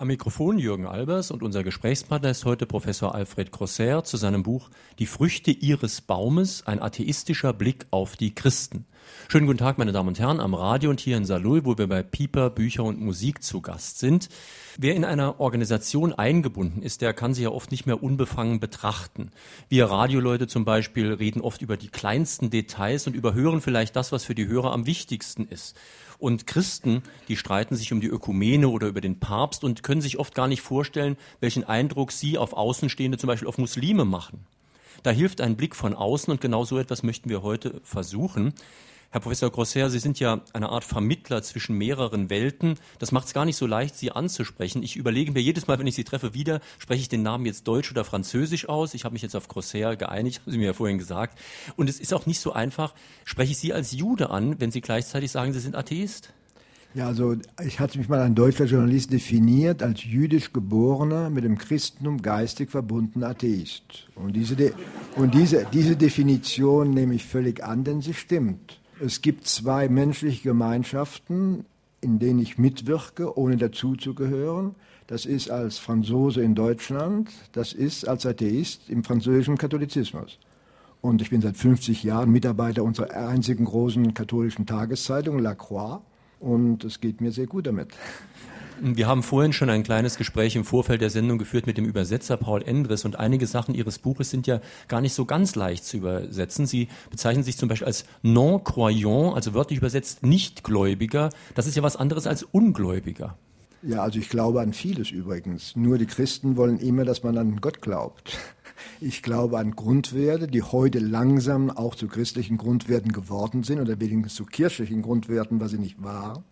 Am Mikrofon Jürgen Albers und unser Gesprächspartner ist heute Professor Alfred Crosser zu seinem Buch Die Früchte ihres Baumes, ein atheistischer Blick auf die Christen. Schönen guten Tag, meine Damen und Herren, am Radio und hier in Salul, wo wir bei Pieper, Bücher und Musik zu Gast sind. Wer in einer Organisation eingebunden ist, der kann sich ja oft nicht mehr unbefangen betrachten. Wir Radioleute zum Beispiel reden oft über die kleinsten Details und überhören vielleicht das, was für die Hörer am wichtigsten ist. Und Christen, die streiten sich um die Ökumene oder über den Papst und können sich oft gar nicht vorstellen, welchen Eindruck sie auf Außenstehende, zum Beispiel auf Muslime machen. Da hilft ein Blick von außen und genau so etwas möchten wir heute versuchen. Herr Professor Grosser, Sie sind ja eine Art Vermittler zwischen mehreren Welten. Das macht es gar nicht so leicht, Sie anzusprechen. Ich überlege mir jedes Mal, wenn ich Sie treffe, wieder, spreche ich den Namen jetzt Deutsch oder Französisch aus. Ich habe mich jetzt auf Grosser geeinigt, haben Sie mir ja vorhin gesagt. Und es ist auch nicht so einfach, spreche ich Sie als Jude an, wenn Sie gleichzeitig sagen, Sie sind Atheist? Ja, also ich hatte mich mal ein deutscher Journalist definiert als jüdisch geborener, mit dem Christentum geistig verbundener Atheist. Und diese, De und diese, diese Definition nehme ich völlig an, denn sie stimmt. Es gibt zwei menschliche Gemeinschaften, in denen ich mitwirke, ohne dazuzugehören. Das ist als Franzose in Deutschland, das ist als Atheist im französischen Katholizismus. Und ich bin seit 50 Jahren Mitarbeiter unserer einzigen großen katholischen Tageszeitung, La Croix. Und es geht mir sehr gut damit. Wir haben vorhin schon ein kleines Gespräch im Vorfeld der Sendung geführt mit dem Übersetzer Paul Endres und einige Sachen Ihres Buches sind ja gar nicht so ganz leicht zu übersetzen. Sie bezeichnen sich zum Beispiel als non-croyant, also wörtlich übersetzt Nichtgläubiger. Das ist ja was anderes als Ungläubiger. Ja, also ich glaube an vieles übrigens. Nur die Christen wollen immer, dass man an Gott glaubt. Ich glaube an Grundwerte, die heute langsam auch zu christlichen Grundwerten geworden sind oder wenigstens zu kirchlichen Grundwerten, was sie nicht waren.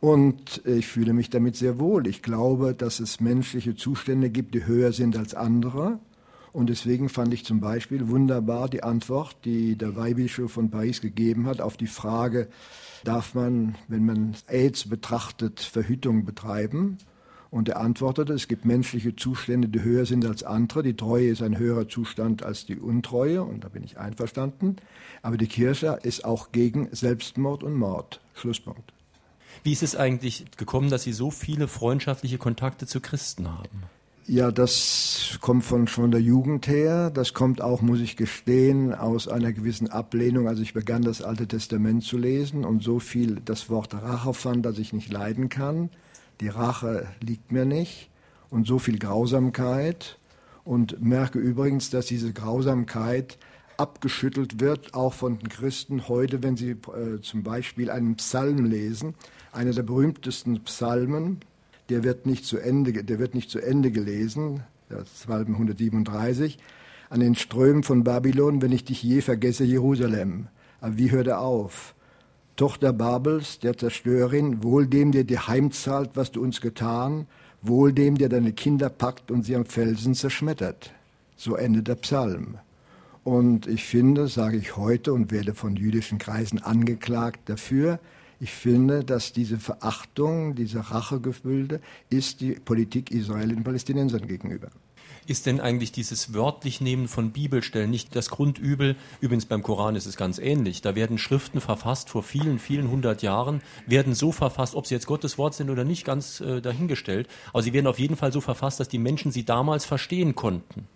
Und ich fühle mich damit sehr wohl. Ich glaube, dass es menschliche Zustände gibt, die höher sind als andere. Und deswegen fand ich zum Beispiel wunderbar die Antwort, die der Weihbischof von Paris gegeben hat auf die Frage, darf man, wenn man AIDS betrachtet, Verhütung betreiben? Und er antwortete, es gibt menschliche Zustände, die höher sind als andere. Die Treue ist ein höherer Zustand als die Untreue, und da bin ich einverstanden. Aber die Kirche ist auch gegen Selbstmord und Mord. Schlusspunkt. Wie ist es eigentlich gekommen, dass Sie so viele freundschaftliche Kontakte zu Christen haben? Ja, das kommt von schon der Jugend her. Das kommt auch, muss ich gestehen, aus einer gewissen Ablehnung. Also ich begann das Alte Testament zu lesen und so viel das Wort Rache fand, dass ich nicht leiden kann. Die Rache liegt mir nicht und so viel Grausamkeit und merke übrigens, dass diese Grausamkeit abgeschüttelt wird, auch von den Christen heute, wenn sie äh, zum Beispiel einen Psalm lesen einer der berühmtesten Psalmen, der wird nicht zu Ende, der wird nicht zu Ende gelesen, der Psalm 137, an den Strömen von Babylon, wenn ich dich je vergesse, Jerusalem. Aber wie hört er auf? Tochter Babels, der Zerstörerin, wohl dem, der dir heimzahlt, was du uns getan, wohl dem, der deine Kinder packt und sie am Felsen zerschmettert. So endet der Psalm. Und ich finde, sage ich heute und werde von jüdischen Kreisen angeklagt dafür, ich finde, dass diese Verachtung, diese Rachegefühle ist die Politik Israel den Palästinensern gegenüber. Ist denn eigentlich dieses wörtlich Nehmen von Bibelstellen nicht das Grundübel? Übrigens beim Koran ist es ganz ähnlich. Da werden Schriften verfasst vor vielen, vielen hundert Jahren, werden so verfasst, ob sie jetzt Gottes Wort sind oder nicht, ganz äh, dahingestellt. Aber sie werden auf jeden Fall so verfasst, dass die Menschen sie damals verstehen konnten.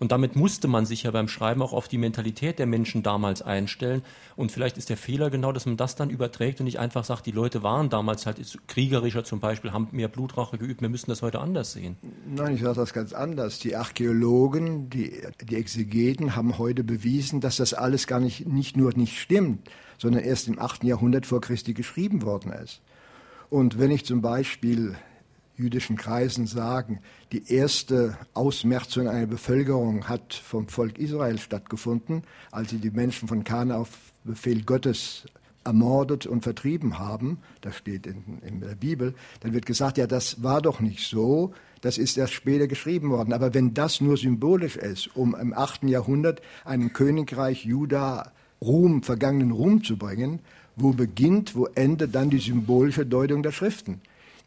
Und damit musste man sich ja beim Schreiben auch auf die Mentalität der Menschen damals einstellen. Und vielleicht ist der Fehler genau, dass man das dann überträgt und nicht einfach sagt, die Leute waren damals halt kriegerischer zum Beispiel, haben mehr Blutrache geübt, wir müssen das heute anders sehen. Nein, ich sage das ganz anders. Die Archäologen, die, die Exegeten haben heute bewiesen, dass das alles gar nicht, nicht nur nicht stimmt, sondern erst im 8. Jahrhundert vor Christi geschrieben worden ist. Und wenn ich zum Beispiel jüdischen Kreisen sagen, die erste Ausmerzung einer Bevölkerung hat vom Volk Israel stattgefunden, als sie die Menschen von Kana auf Befehl Gottes ermordet und vertrieben haben, das steht in, in, der Bibel, dann wird gesagt, ja, das war doch nicht so, das ist erst später geschrieben worden. Aber wenn das nur symbolisch ist, um im 8. Jahrhundert einem Königreich Juda Ruhm, vergangenen Ruhm zu bringen, wo beginnt, wo endet dann die symbolische Deutung der Schriften?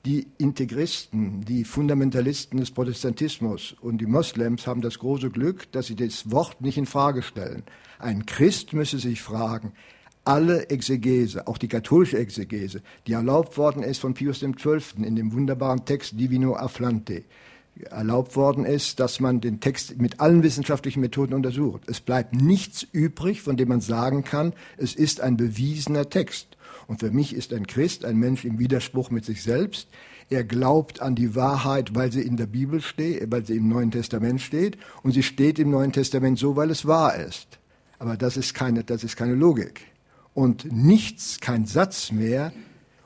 Die Integristen, die Fundamentalisten des Protestantismus und die Moslems haben das große Glück, dass sie das Wort nicht in Frage stellen. Ein Christ müsse sich fragen, alle Exegese, auch die katholische Exegese, die erlaubt worden ist von Pius XII. in dem wunderbaren Text Divino Afflante, erlaubt worden ist, dass man den Text mit allen wissenschaftlichen Methoden untersucht. Es bleibt nichts übrig, von dem man sagen kann, es ist ein bewiesener Text. Und für mich ist ein Christ ein Mensch im Widerspruch mit sich selbst. Er glaubt an die Wahrheit, weil sie in der Bibel steht, weil sie im Neuen Testament steht. Und sie steht im Neuen Testament so, weil es wahr ist. Aber das ist keine, das ist keine Logik. Und nichts, kein Satz mehr.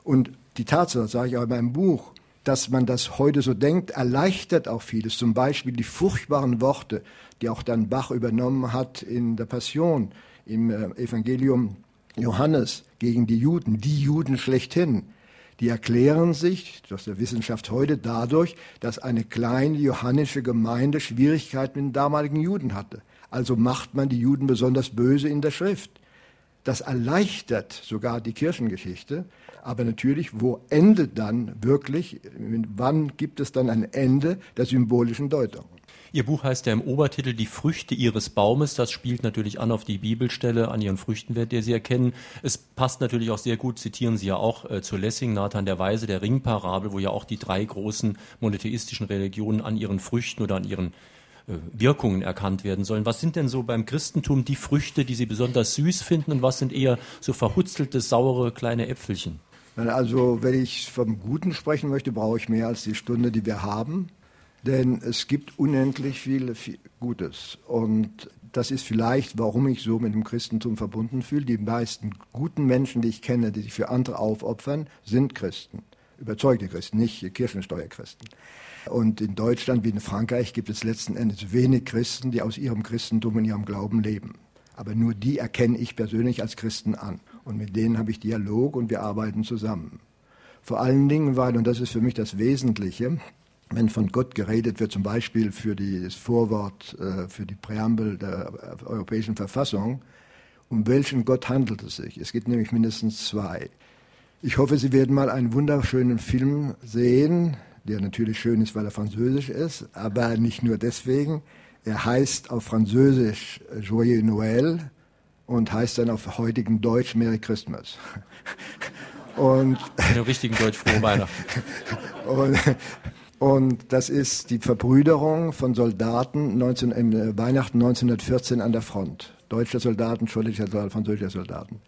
Und die Tatsache, das sage ich auch in meinem Buch, dass man das heute so denkt, erleichtert auch vieles. Zum Beispiel die furchtbaren Worte, die auch dann Bach übernommen hat in der Passion, im äh, Evangelium Johannes gegen die Juden, die Juden schlechthin, die erklären sich aus der Wissenschaft heute dadurch, dass eine kleine johannische Gemeinde Schwierigkeiten mit den damaligen Juden hatte. Also macht man die Juden besonders böse in der Schrift. Das erleichtert sogar die Kirchengeschichte. Aber natürlich, wo endet dann wirklich, wann gibt es dann ein Ende der symbolischen Deutung? Ihr Buch heißt ja im Obertitel Die Früchte Ihres Baumes. Das spielt natürlich an auf die Bibelstelle, an Ihren Früchtenwert, der Sie erkennen. Es passt natürlich auch sehr gut, zitieren Sie ja auch äh, zu Lessing, Nathan der Weise, der Ringparabel, wo ja auch die drei großen monotheistischen Religionen an ihren Früchten oder an ihren äh, Wirkungen erkannt werden sollen. Was sind denn so beim Christentum die Früchte, die Sie besonders süß finden und was sind eher so verhutzelte, saure kleine Äpfelchen? Also, wenn ich vom Guten sprechen möchte, brauche ich mehr als die Stunde, die wir haben. Denn es gibt unendlich viel, Gutes. Und das ist vielleicht, warum ich so mit dem Christentum verbunden fühle. Die meisten guten Menschen, die ich kenne, die sich für andere aufopfern, sind Christen. Überzeugte Christen, nicht Kirchensteuerchristen. Und in Deutschland wie in Frankreich gibt es letzten Endes wenig Christen, die aus ihrem Christentum und ihrem Glauben leben. Aber nur die erkenne ich persönlich als Christen an. Und mit denen habe ich Dialog und wir arbeiten zusammen. Vor allen Dingen, weil, und das ist für mich das Wesentliche, wenn von Gott geredet wird, zum Beispiel für die, das Vorwort, äh, für die Präambel der Europäischen Verfassung, um welchen Gott handelt es sich? Es gibt nämlich mindestens zwei. Ich hoffe, Sie werden mal einen wunderschönen Film sehen, der natürlich schön ist, weil er französisch ist, aber nicht nur deswegen. Er heißt auf Französisch Joyeux Noël und heißt dann auf heutigen Deutsch Merry Christmas. Und in richtigen Deutsch frohe Weihnachten. und, und das ist die Verbrüderung von Soldaten 19, im äh, Weihnachten 1914 an der Front. Deutscher Soldaten, schottischer Soldaten, französischer Soldaten.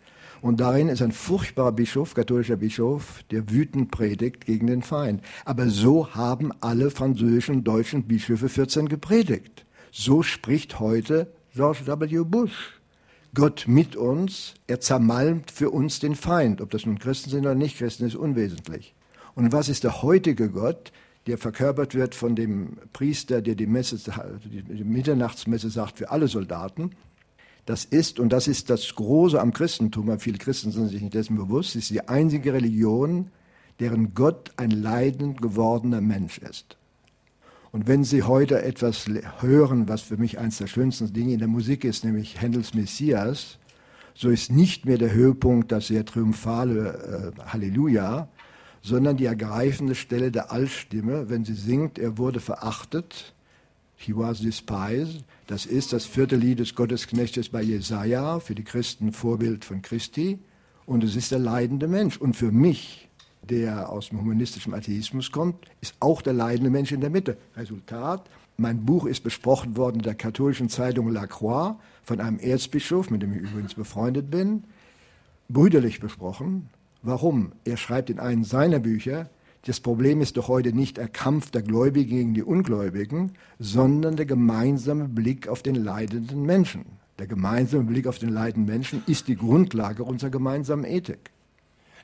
Und darin ist ein furchtbarer Bischof, katholischer Bischof, der wütend predigt gegen den Feind. Aber so haben alle französischen und deutschen Bischöfe 14 gepredigt. So spricht heute George W. Bush. Gott mit uns, er zermalmt für uns den Feind. Ob das nun Christen sind oder nicht Christen, ist unwesentlich. Und was ist der heutige Gott? Der verkörpert wird von dem Priester, der die, Messe, die Mitternachtsmesse sagt für alle Soldaten. Das ist, und das ist das Große am Christentum, weil viele Christen sind sich nicht dessen bewusst, ist die einzige Religion, deren Gott ein leidend gewordener Mensch ist. Und wenn Sie heute etwas hören, was für mich eines der schönsten Dinge in der Musik ist, nämlich Händels Messias, so ist nicht mehr der Höhepunkt das sehr triumphale äh, Halleluja, sondern die ergreifende Stelle der Altstimme, wenn sie singt, er wurde verachtet, he was despised, das ist das vierte Lied des Gottesknechtes bei Jesaja, für die Christen Vorbild von Christi, und es ist der leidende Mensch. Und für mich, der aus dem humanistischen Atheismus kommt, ist auch der leidende Mensch in der Mitte. Resultat, mein Buch ist besprochen worden in der katholischen Zeitung La Croix von einem Erzbischof, mit dem ich übrigens befreundet bin, brüderlich besprochen. Warum? Er schreibt in einem seiner Bücher, das Problem ist doch heute nicht der Kampf der Gläubigen gegen die Ungläubigen, sondern der gemeinsame Blick auf den leidenden Menschen. Der gemeinsame Blick auf den leidenden Menschen ist die Grundlage unserer gemeinsamen Ethik.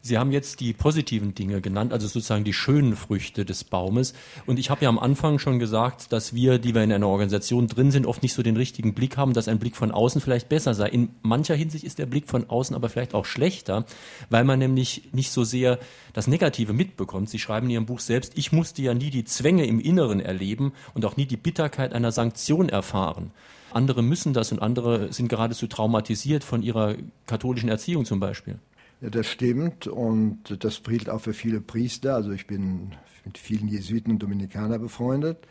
Sie haben jetzt die positiven Dinge genannt, also sozusagen die schönen Früchte des Baumes. Und ich habe ja am Anfang schon gesagt, dass wir, die wir in einer Organisation drin sind, oft nicht so den richtigen Blick haben, dass ein Blick von außen vielleicht besser sei. In mancher Hinsicht ist der Blick von außen aber vielleicht auch schlechter, weil man nämlich nicht so sehr das Negative mitbekommt. Sie schreiben in Ihrem Buch selbst, ich musste ja nie die Zwänge im Inneren erleben und auch nie die Bitterkeit einer Sanktion erfahren. Andere müssen das und andere sind geradezu traumatisiert von ihrer katholischen Erziehung zum Beispiel. Ja, das stimmt und das gilt auch für viele Priester. Also ich bin mit vielen Jesuiten und Dominikanern befreundet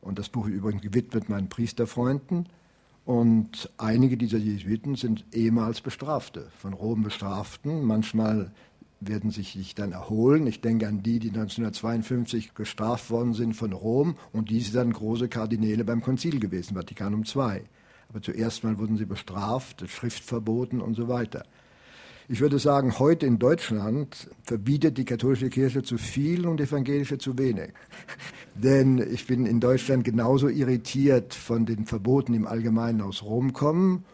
und das Buch ist übrigens gewidmet meinen Priesterfreunden. Und einige dieser Jesuiten sind ehemals Bestrafte, von Rom Bestraften. Manchmal werden sich, sich dann erholen. Ich denke an die, die 1952 gestraft worden sind von Rom und die sind dann große Kardinäle beim Konzil gewesen, Vatikanum II. Aber zuerst mal wurden sie bestraft, Schrift verboten und so weiter. Ich würde sagen, heute in Deutschland verbietet die katholische Kirche zu viel und die evangelische zu wenig. Denn ich bin in Deutschland genauso irritiert von den Verboten im Allgemeinen aus Rom kommen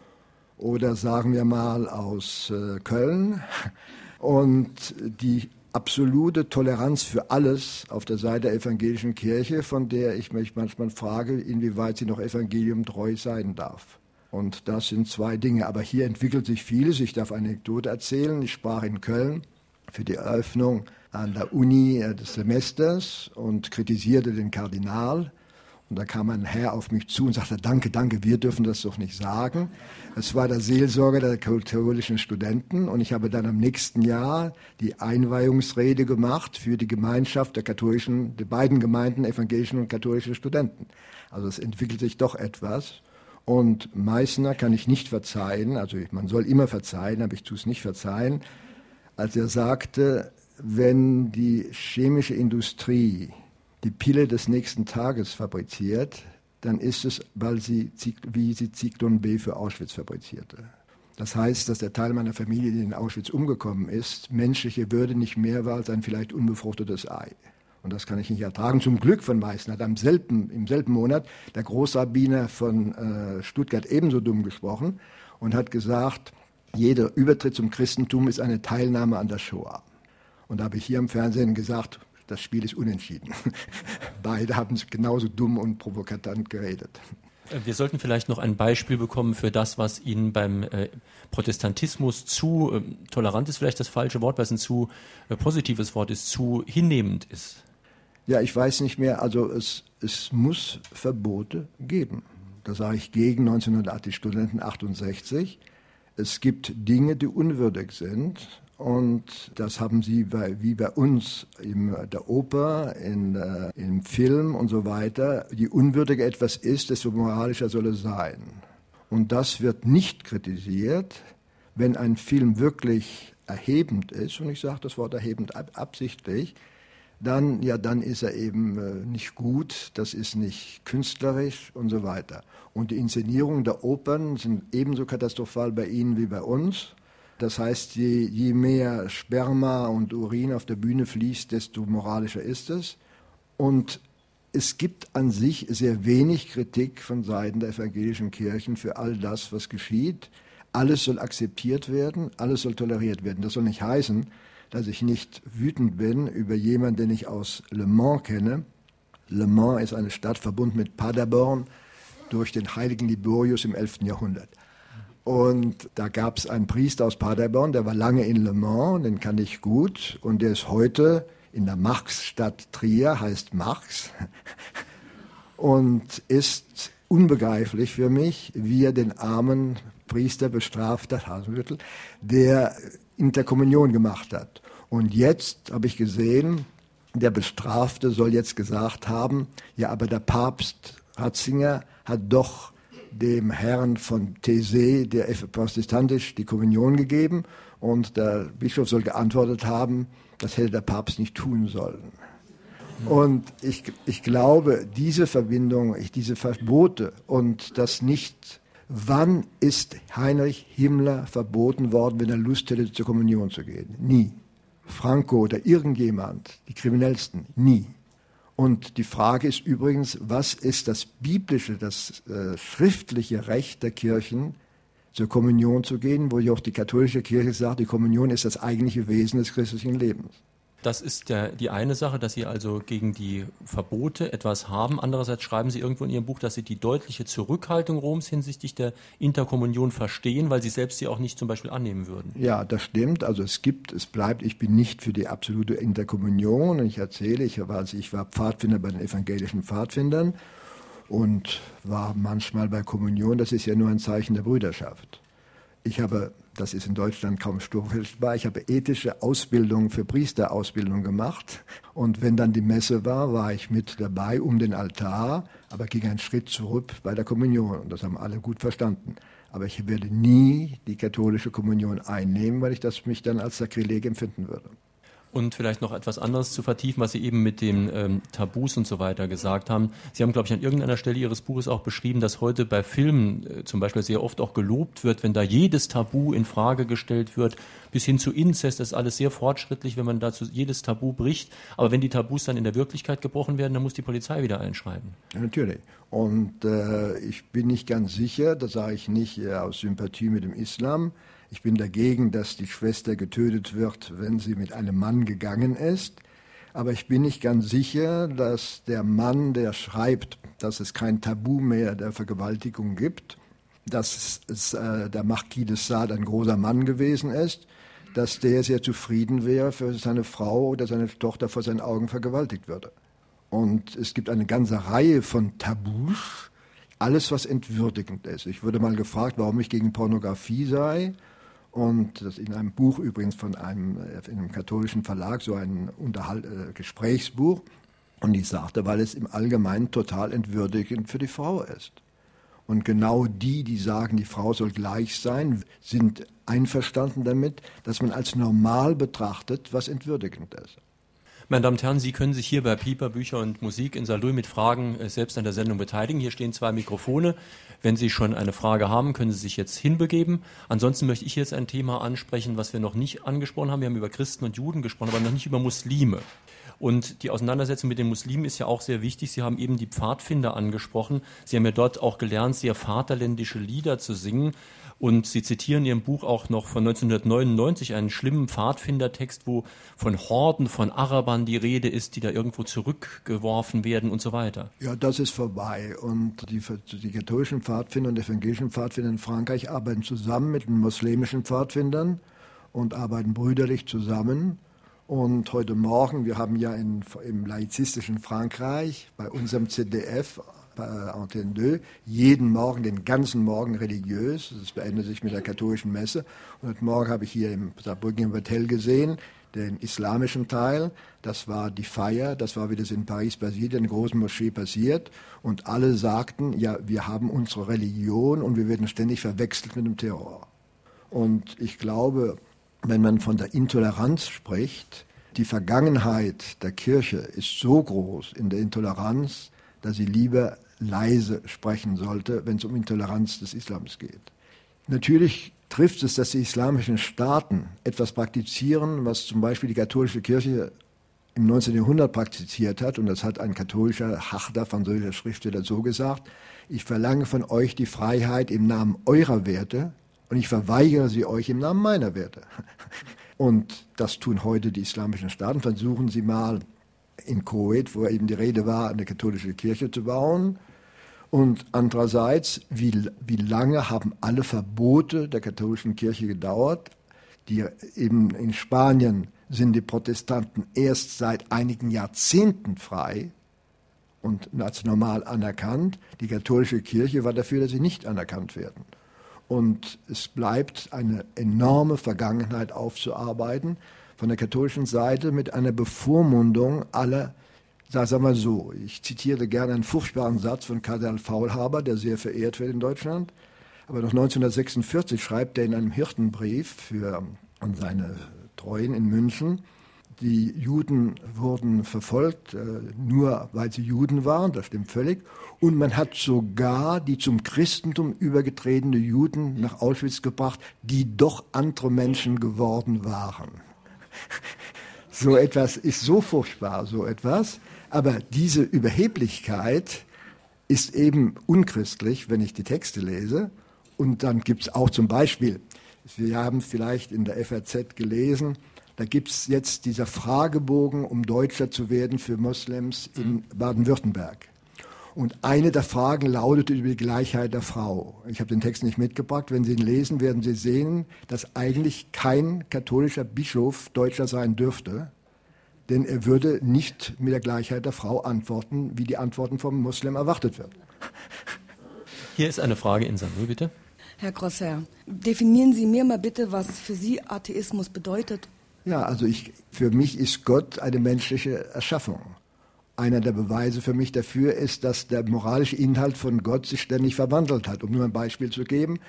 oder sagen wir mal aus äh, Köln und die absolute Toleranz für alles auf der Seite der evangelischen Kirche, von der ich mich manchmal frage, inwieweit sie noch evangeliumtreu sein darf. Und das sind zwei Dinge. Aber hier entwickelt sich vieles. Ich darf eine Anekdote erzählen. Ich sprach in Köln für die Eröffnung an der Uni des Semesters und kritisierte den Kardinal. Und da kam ein Herr auf mich zu und sagte, danke, danke, wir dürfen das doch nicht sagen. Es war der Seelsorger der katholischen Studenten und ich habe dann am nächsten Jahr die Einweihungsrede gemacht für die Gemeinschaft der katholischen, der beiden Gemeinden, evangelischen und katholischen Studenten. Also es entwickelt sich doch etwas. Und Meißner kann ich nicht verzeihen, also man soll immer verzeihen, aber ich tue es nicht verzeihen, als er sagte, wenn die chemische Industrie die Pille des nächsten Tages fabriziert, dann ist es, weil sie, wie sie Zyklon B für Auschwitz fabrizierte. Das heißt, dass der Teil meiner Familie, der in Auschwitz umgekommen ist, menschliche Würde nicht mehr war als ein vielleicht unbefruchtetes Ei. Und das kann ich nicht ertragen. Zum Glück von Meißen hat im selben, im selben Monat der Großrabbiner von äh, Stuttgart ebenso dumm gesprochen und hat gesagt, jeder Übertritt zum Christentum ist eine Teilnahme an der Shoah. Und da habe ich hier im Fernsehen gesagt, das Spiel ist unentschieden. Beide haben genauso dumm und provokatant geredet. Äh, wir sollten vielleicht noch ein Beispiel bekommen für das, was Ihnen beim äh, Protestantismus zu äh, tolerant ist, vielleicht das falsche Wort, weil es ein zu äh, positives Wort ist, zu hinnehmend ist. Ja, ich weiß nicht mehr. Also es, es muss Verbote geben. Da sage ich gegen 1980 Studenten 68. Es gibt Dinge, die unwürdig sind. Und das haben sie bei, wie bei uns in der Oper, in, äh, im Film und so weiter. Je unwürdiger etwas ist, desto moralischer soll es sein. Und das wird nicht kritisiert, wenn ein Film wirklich erhebend ist. Und ich sage das Wort erhebend absichtlich dann, ja, dann ist er eben äh, nicht gut, das ist nicht künstlerisch und so weiter. Und die Inszenierungen der Opern sind ebenso katastrophal bei Ihnen wie bei uns. Das heißt, je, je mehr Sperma und Urin auf der Bühne fließt, desto moralischer ist es. Und es gibt an sich sehr wenig Kritik von Seiten der evangelischen Kirchen für all das, was geschieht. Alles soll akzeptiert werden, alles soll toleriert werden. Das soll nicht heißen, dass ich nicht wütend bin über jemanden, den ich aus Le Mans kenne. Le Mans ist eine Stadt verbunden mit Paderborn durch den heiligen Liborius im 11. Jahrhundert. Und da gab es einen Priester aus Paderborn, der war lange in Le Mans, den kann ich gut, und der ist heute in der Marxstadt Trier, heißt Marx, und ist unbegreiflich für mich, wie er den armen Priester bestraft hat, Hasenhüttel, der Interkommunion gemacht hat. Und jetzt habe ich gesehen, der Bestrafte soll jetzt gesagt haben, ja, aber der Papst Ratzinger hat doch dem Herrn von Thésée, der protestantisch, die Kommunion gegeben und der Bischof soll geantwortet haben, das hätte der Papst nicht tun sollen. Und ich, ich glaube, diese Verbindung, diese Verbote und das nicht Wann ist Heinrich Himmler verboten worden, wenn er Lust hätte, zur Kommunion zu gehen? Nie. Franco oder irgendjemand, die Kriminellsten, nie. Und die Frage ist übrigens, was ist das biblische, das äh, schriftliche Recht der Kirchen, zur Kommunion zu gehen, wo ja auch die katholische Kirche sagt, die Kommunion ist das eigentliche Wesen des christlichen Lebens. Das ist der, die eine Sache, dass Sie also gegen die Verbote etwas haben. Andererseits schreiben Sie irgendwo in Ihrem Buch, dass Sie die deutliche Zurückhaltung Roms hinsichtlich der Interkommunion verstehen, weil Sie selbst sie auch nicht zum Beispiel annehmen würden. Ja, das stimmt. Also es gibt, es bleibt, ich bin nicht für die absolute Interkommunion. Ich erzähle, ich war, ich war Pfadfinder bei den evangelischen Pfadfindern und war manchmal bei Kommunion. Das ist ja nur ein Zeichen der Brüderschaft. Ich habe, das ist in Deutschland kaum stufbar, ich habe ethische Ausbildung für Priesterausbildung gemacht. Und wenn dann die Messe war, war ich mit dabei um den Altar, aber ging einen Schritt zurück bei der Kommunion. Und das haben alle gut verstanden. Aber ich werde nie die katholische Kommunion einnehmen, weil ich das mich dann als Sakrileg empfinden würde. Und vielleicht noch etwas anderes zu vertiefen, was Sie eben mit den ähm, Tabus und so weiter gesagt haben. Sie haben, glaube ich, an irgendeiner Stelle Ihres Buches auch beschrieben, dass heute bei Filmen äh, zum Beispiel sehr oft auch gelobt wird, wenn da jedes Tabu in Frage gestellt wird, bis hin zu Inzest, das ist alles sehr fortschrittlich, wenn man dazu jedes Tabu bricht. Aber wenn die Tabus dann in der Wirklichkeit gebrochen werden, dann muss die Polizei wieder einschreiten. Ja, natürlich. Und äh, ich bin nicht ganz sicher, das sage ich nicht äh, aus Sympathie mit dem Islam, ich bin dagegen, dass die Schwester getötet wird, wenn sie mit einem Mann gegangen ist. Aber ich bin nicht ganz sicher, dass der Mann, der schreibt, dass es kein Tabu mehr der Vergewaltigung gibt, dass es, äh, der Marquis de Sade ein großer Mann gewesen ist, dass der sehr zufrieden wäre, für seine Frau oder seine Tochter vor seinen Augen vergewaltigt würde. Und es gibt eine ganze Reihe von Tabus, alles was entwürdigend ist. Ich wurde mal gefragt, warum ich gegen Pornografie sei. Und das in einem Buch übrigens von einem, äh, in einem katholischen Verlag, so ein Unterhalt, äh, Gesprächsbuch. Und ich sagte, weil es im Allgemeinen total entwürdigend für die Frau ist. Und genau die, die sagen, die Frau soll gleich sein, sind einverstanden damit, dass man als normal betrachtet, was entwürdigend ist. Meine Damen und Herren, Sie können sich hier bei Pieper Bücher und Musik in Saarlouis mit Fragen äh, selbst an der Sendung beteiligen. Hier stehen zwei Mikrofone. Wenn Sie schon eine Frage haben, können Sie sich jetzt hinbegeben. Ansonsten möchte ich jetzt ein Thema ansprechen, was wir noch nicht angesprochen haben. Wir haben über Christen und Juden gesprochen, aber noch nicht über Muslime. Und die Auseinandersetzung mit den Muslimen ist ja auch sehr wichtig. Sie haben eben die Pfadfinder angesprochen. Sie haben ja dort auch gelernt, sehr vaterländische Lieder zu singen. Und Sie zitieren in Ihrem Buch auch noch von 1999 einen schlimmen Pfadfindertext, wo von Horden von Arabern die Rede ist, die da irgendwo zurückgeworfen werden und so weiter. Ja, das ist vorbei. Und die, die katholischen Pfadfinder und evangelischen Pfadfinder in Frankreich arbeiten zusammen mit den muslimischen Pfadfindern und arbeiten brüderlich zusammen. Und heute Morgen, wir haben ja in, im laizistischen Frankreich bei unserem bei Antenne 2, jeden Morgen, den ganzen Morgen religiös. Das beendet sich mit der katholischen Messe. Und heute Morgen habe ich hier im Saarbrücken Hotel gesehen, den islamischen Teil. Das war die Feier, das war, wie das in Paris passiert, in der großen Moschee passiert. Und alle sagten, ja, wir haben unsere Religion und wir werden ständig verwechselt mit dem Terror. Und ich glaube, wenn man von der Intoleranz spricht, die Vergangenheit der Kirche ist so groß in der Intoleranz, dass sie lieber leise sprechen sollte, wenn es um Intoleranz des Islams geht. Natürlich trifft es, dass die islamischen Staaten etwas praktizieren, was zum Beispiel die katholische Kirche im 19. Jahrhundert praktiziert hat, und das hat ein katholischer Hachter, französischer Schriftsteller so gesagt, ich verlange von euch die Freiheit im Namen eurer Werte und ich verweigere sie euch im Namen meiner Werte. Und das tun heute die islamischen Staaten. Versuchen Sie mal in Kuwait, wo eben die Rede war, eine katholische Kirche zu bauen. Und andererseits, wie, wie lange haben alle Verbote der katholischen Kirche gedauert? Die eben in Spanien sind die Protestanten erst seit einigen Jahrzehnten frei und als normal anerkannt. Die katholische Kirche war dafür, dass sie nicht anerkannt werden. Und es bleibt eine enorme Vergangenheit aufzuarbeiten von der katholischen Seite mit einer Bevormundung aller, sagen wir so, ich zitiere gerne einen furchtbaren Satz von Kardinal Faulhaber, der sehr verehrt wird in Deutschland. Aber noch 1946 schreibt er in einem Hirtenbrief für, an seine Treuen in München, die Juden wurden verfolgt, äh, nur weil sie Juden waren, das stimmt völlig. Und man hat sogar die zum Christentum übergetretene Juden nach Auschwitz gebracht, die doch andere Menschen geworden waren. So etwas ist so furchtbar, so etwas. Aber diese Überheblichkeit ist eben unchristlich, wenn ich die Texte lese. Und dann gibt es auch zum Beispiel, wir haben vielleicht in der FAZ gelesen, da gibt es jetzt dieser Fragebogen, um Deutscher zu werden für Moslems in Baden-Württemberg. Und eine der Fragen lautet über die Gleichheit der Frau. Ich habe den Text nicht mitgebracht. Wenn Sie ihn lesen, werden Sie sehen, dass eigentlich kein katholischer Bischof Deutscher sein dürfte, denn er würde nicht mit der Gleichheit der Frau antworten, wie die Antworten vom Muslim erwartet wird. Hier ist eine Frage in Samuel, bitte. Herr Grosser, definieren Sie mir mal bitte, was für Sie Atheismus bedeutet. Ja, also ich, für mich ist Gott eine menschliche Erschaffung. Einer der Beweise für mich dafür ist, dass der moralische Inhalt von Gott sich ständig verwandelt hat. Um nur ein Beispiel zu geben,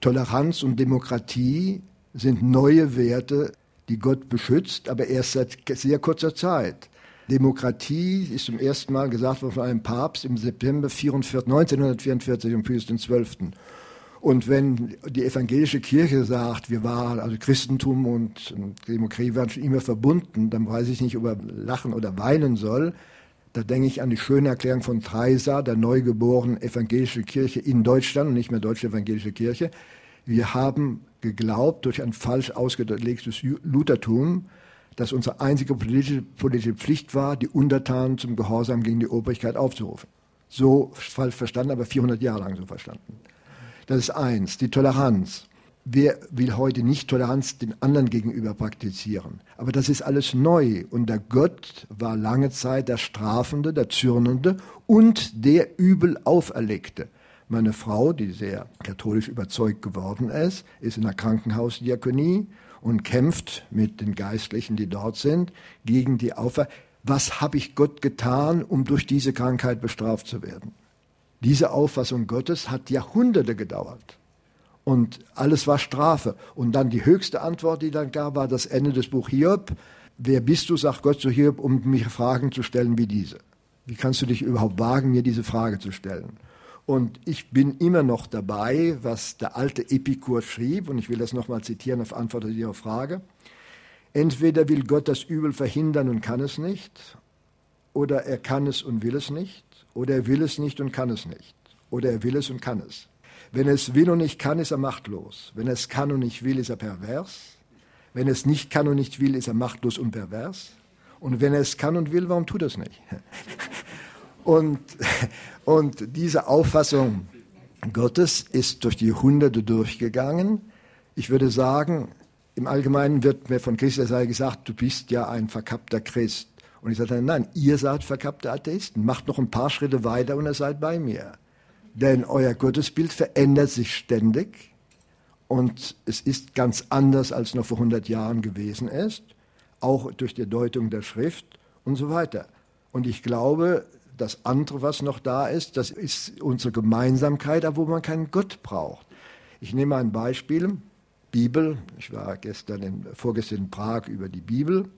Toleranz und Demokratie sind neue Werte, die Gott beschützt, aber erst seit sehr kurzer Zeit. Demokratie ist zum ersten Mal gesagt worden von einem Papst im September 44, 1944 um Pius XII. Und wenn die evangelische Kirche sagt, wir waren, also Christentum und Demokratie waren schon immer verbunden, dann weiß ich nicht, ob er lachen oder weinen soll. Da denke ich an die schöne Erklärung von Treisa, der neugeborenen evangelischen Kirche in Deutschland und nicht mehr deutsche evangelische Kirche. Wir haben geglaubt, durch ein falsch ausgelegtes Luthertum, dass unsere einzige politische, politische Pflicht war, die Untertanen zum Gehorsam gegen die Obrigkeit aufzurufen. So falsch verstanden, aber 400 Jahre lang so verstanden. Das ist eins, die Toleranz. Wer will heute nicht Toleranz den anderen gegenüber praktizieren? Aber das ist alles neu. Und der Gott war lange Zeit der Strafende, der Zürnende und der übel auferlegte. Meine Frau, die sehr katholisch überzeugt geworden ist, ist in der Krankenhausdiakonie und kämpft mit den Geistlichen, die dort sind, gegen die Auferlegung. Was habe ich Gott getan, um durch diese Krankheit bestraft zu werden? Diese Auffassung Gottes hat Jahrhunderte gedauert. Und alles war Strafe. Und dann die höchste Antwort, die dann gab, war das Ende des Buch Hiob. Wer bist du, sagt Gott zu Hiob, um mir Fragen zu stellen wie diese? Wie kannst du dich überhaupt wagen, mir diese Frage zu stellen? Und ich bin immer noch dabei, was der alte Epikur schrieb, und ich will das nochmal zitieren auf Antwort auf Ihre Frage. Entweder will Gott das Übel verhindern und kann es nicht, oder er kann es und will es nicht, oder er will es nicht und kann es nicht, oder er will es und kann es. Wenn es will und nicht kann, ist er machtlos. Wenn es kann und nicht will, ist er pervers. Wenn es nicht kann und nicht will, ist er machtlos und pervers. Und wenn er es kann und will, warum tut er es nicht? Und, und diese Auffassung Gottes ist durch die Jahrhunderte durchgegangen. Ich würde sagen, im Allgemeinen wird mir von Christus gesagt, du bist ja ein verkappter Christ. Und ich sage, nein, ihr seid verkappte Atheisten. Macht noch ein paar Schritte weiter und ihr seid bei mir. Denn euer Gottesbild verändert sich ständig und es ist ganz anders, als noch vor 100 Jahren gewesen ist, auch durch die Deutung der Schrift und so weiter. Und ich glaube, das andere, was noch da ist, das ist unsere Gemeinsamkeit, aber wo man keinen Gott braucht. Ich nehme ein Beispiel, Bibel. Ich war gestern in, vorgestern in Prag über die Bibel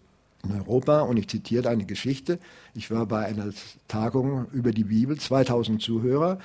in Europa und ich zitiere eine Geschichte. Ich war bei einer Tagung über die Bibel, 2000 Zuhörer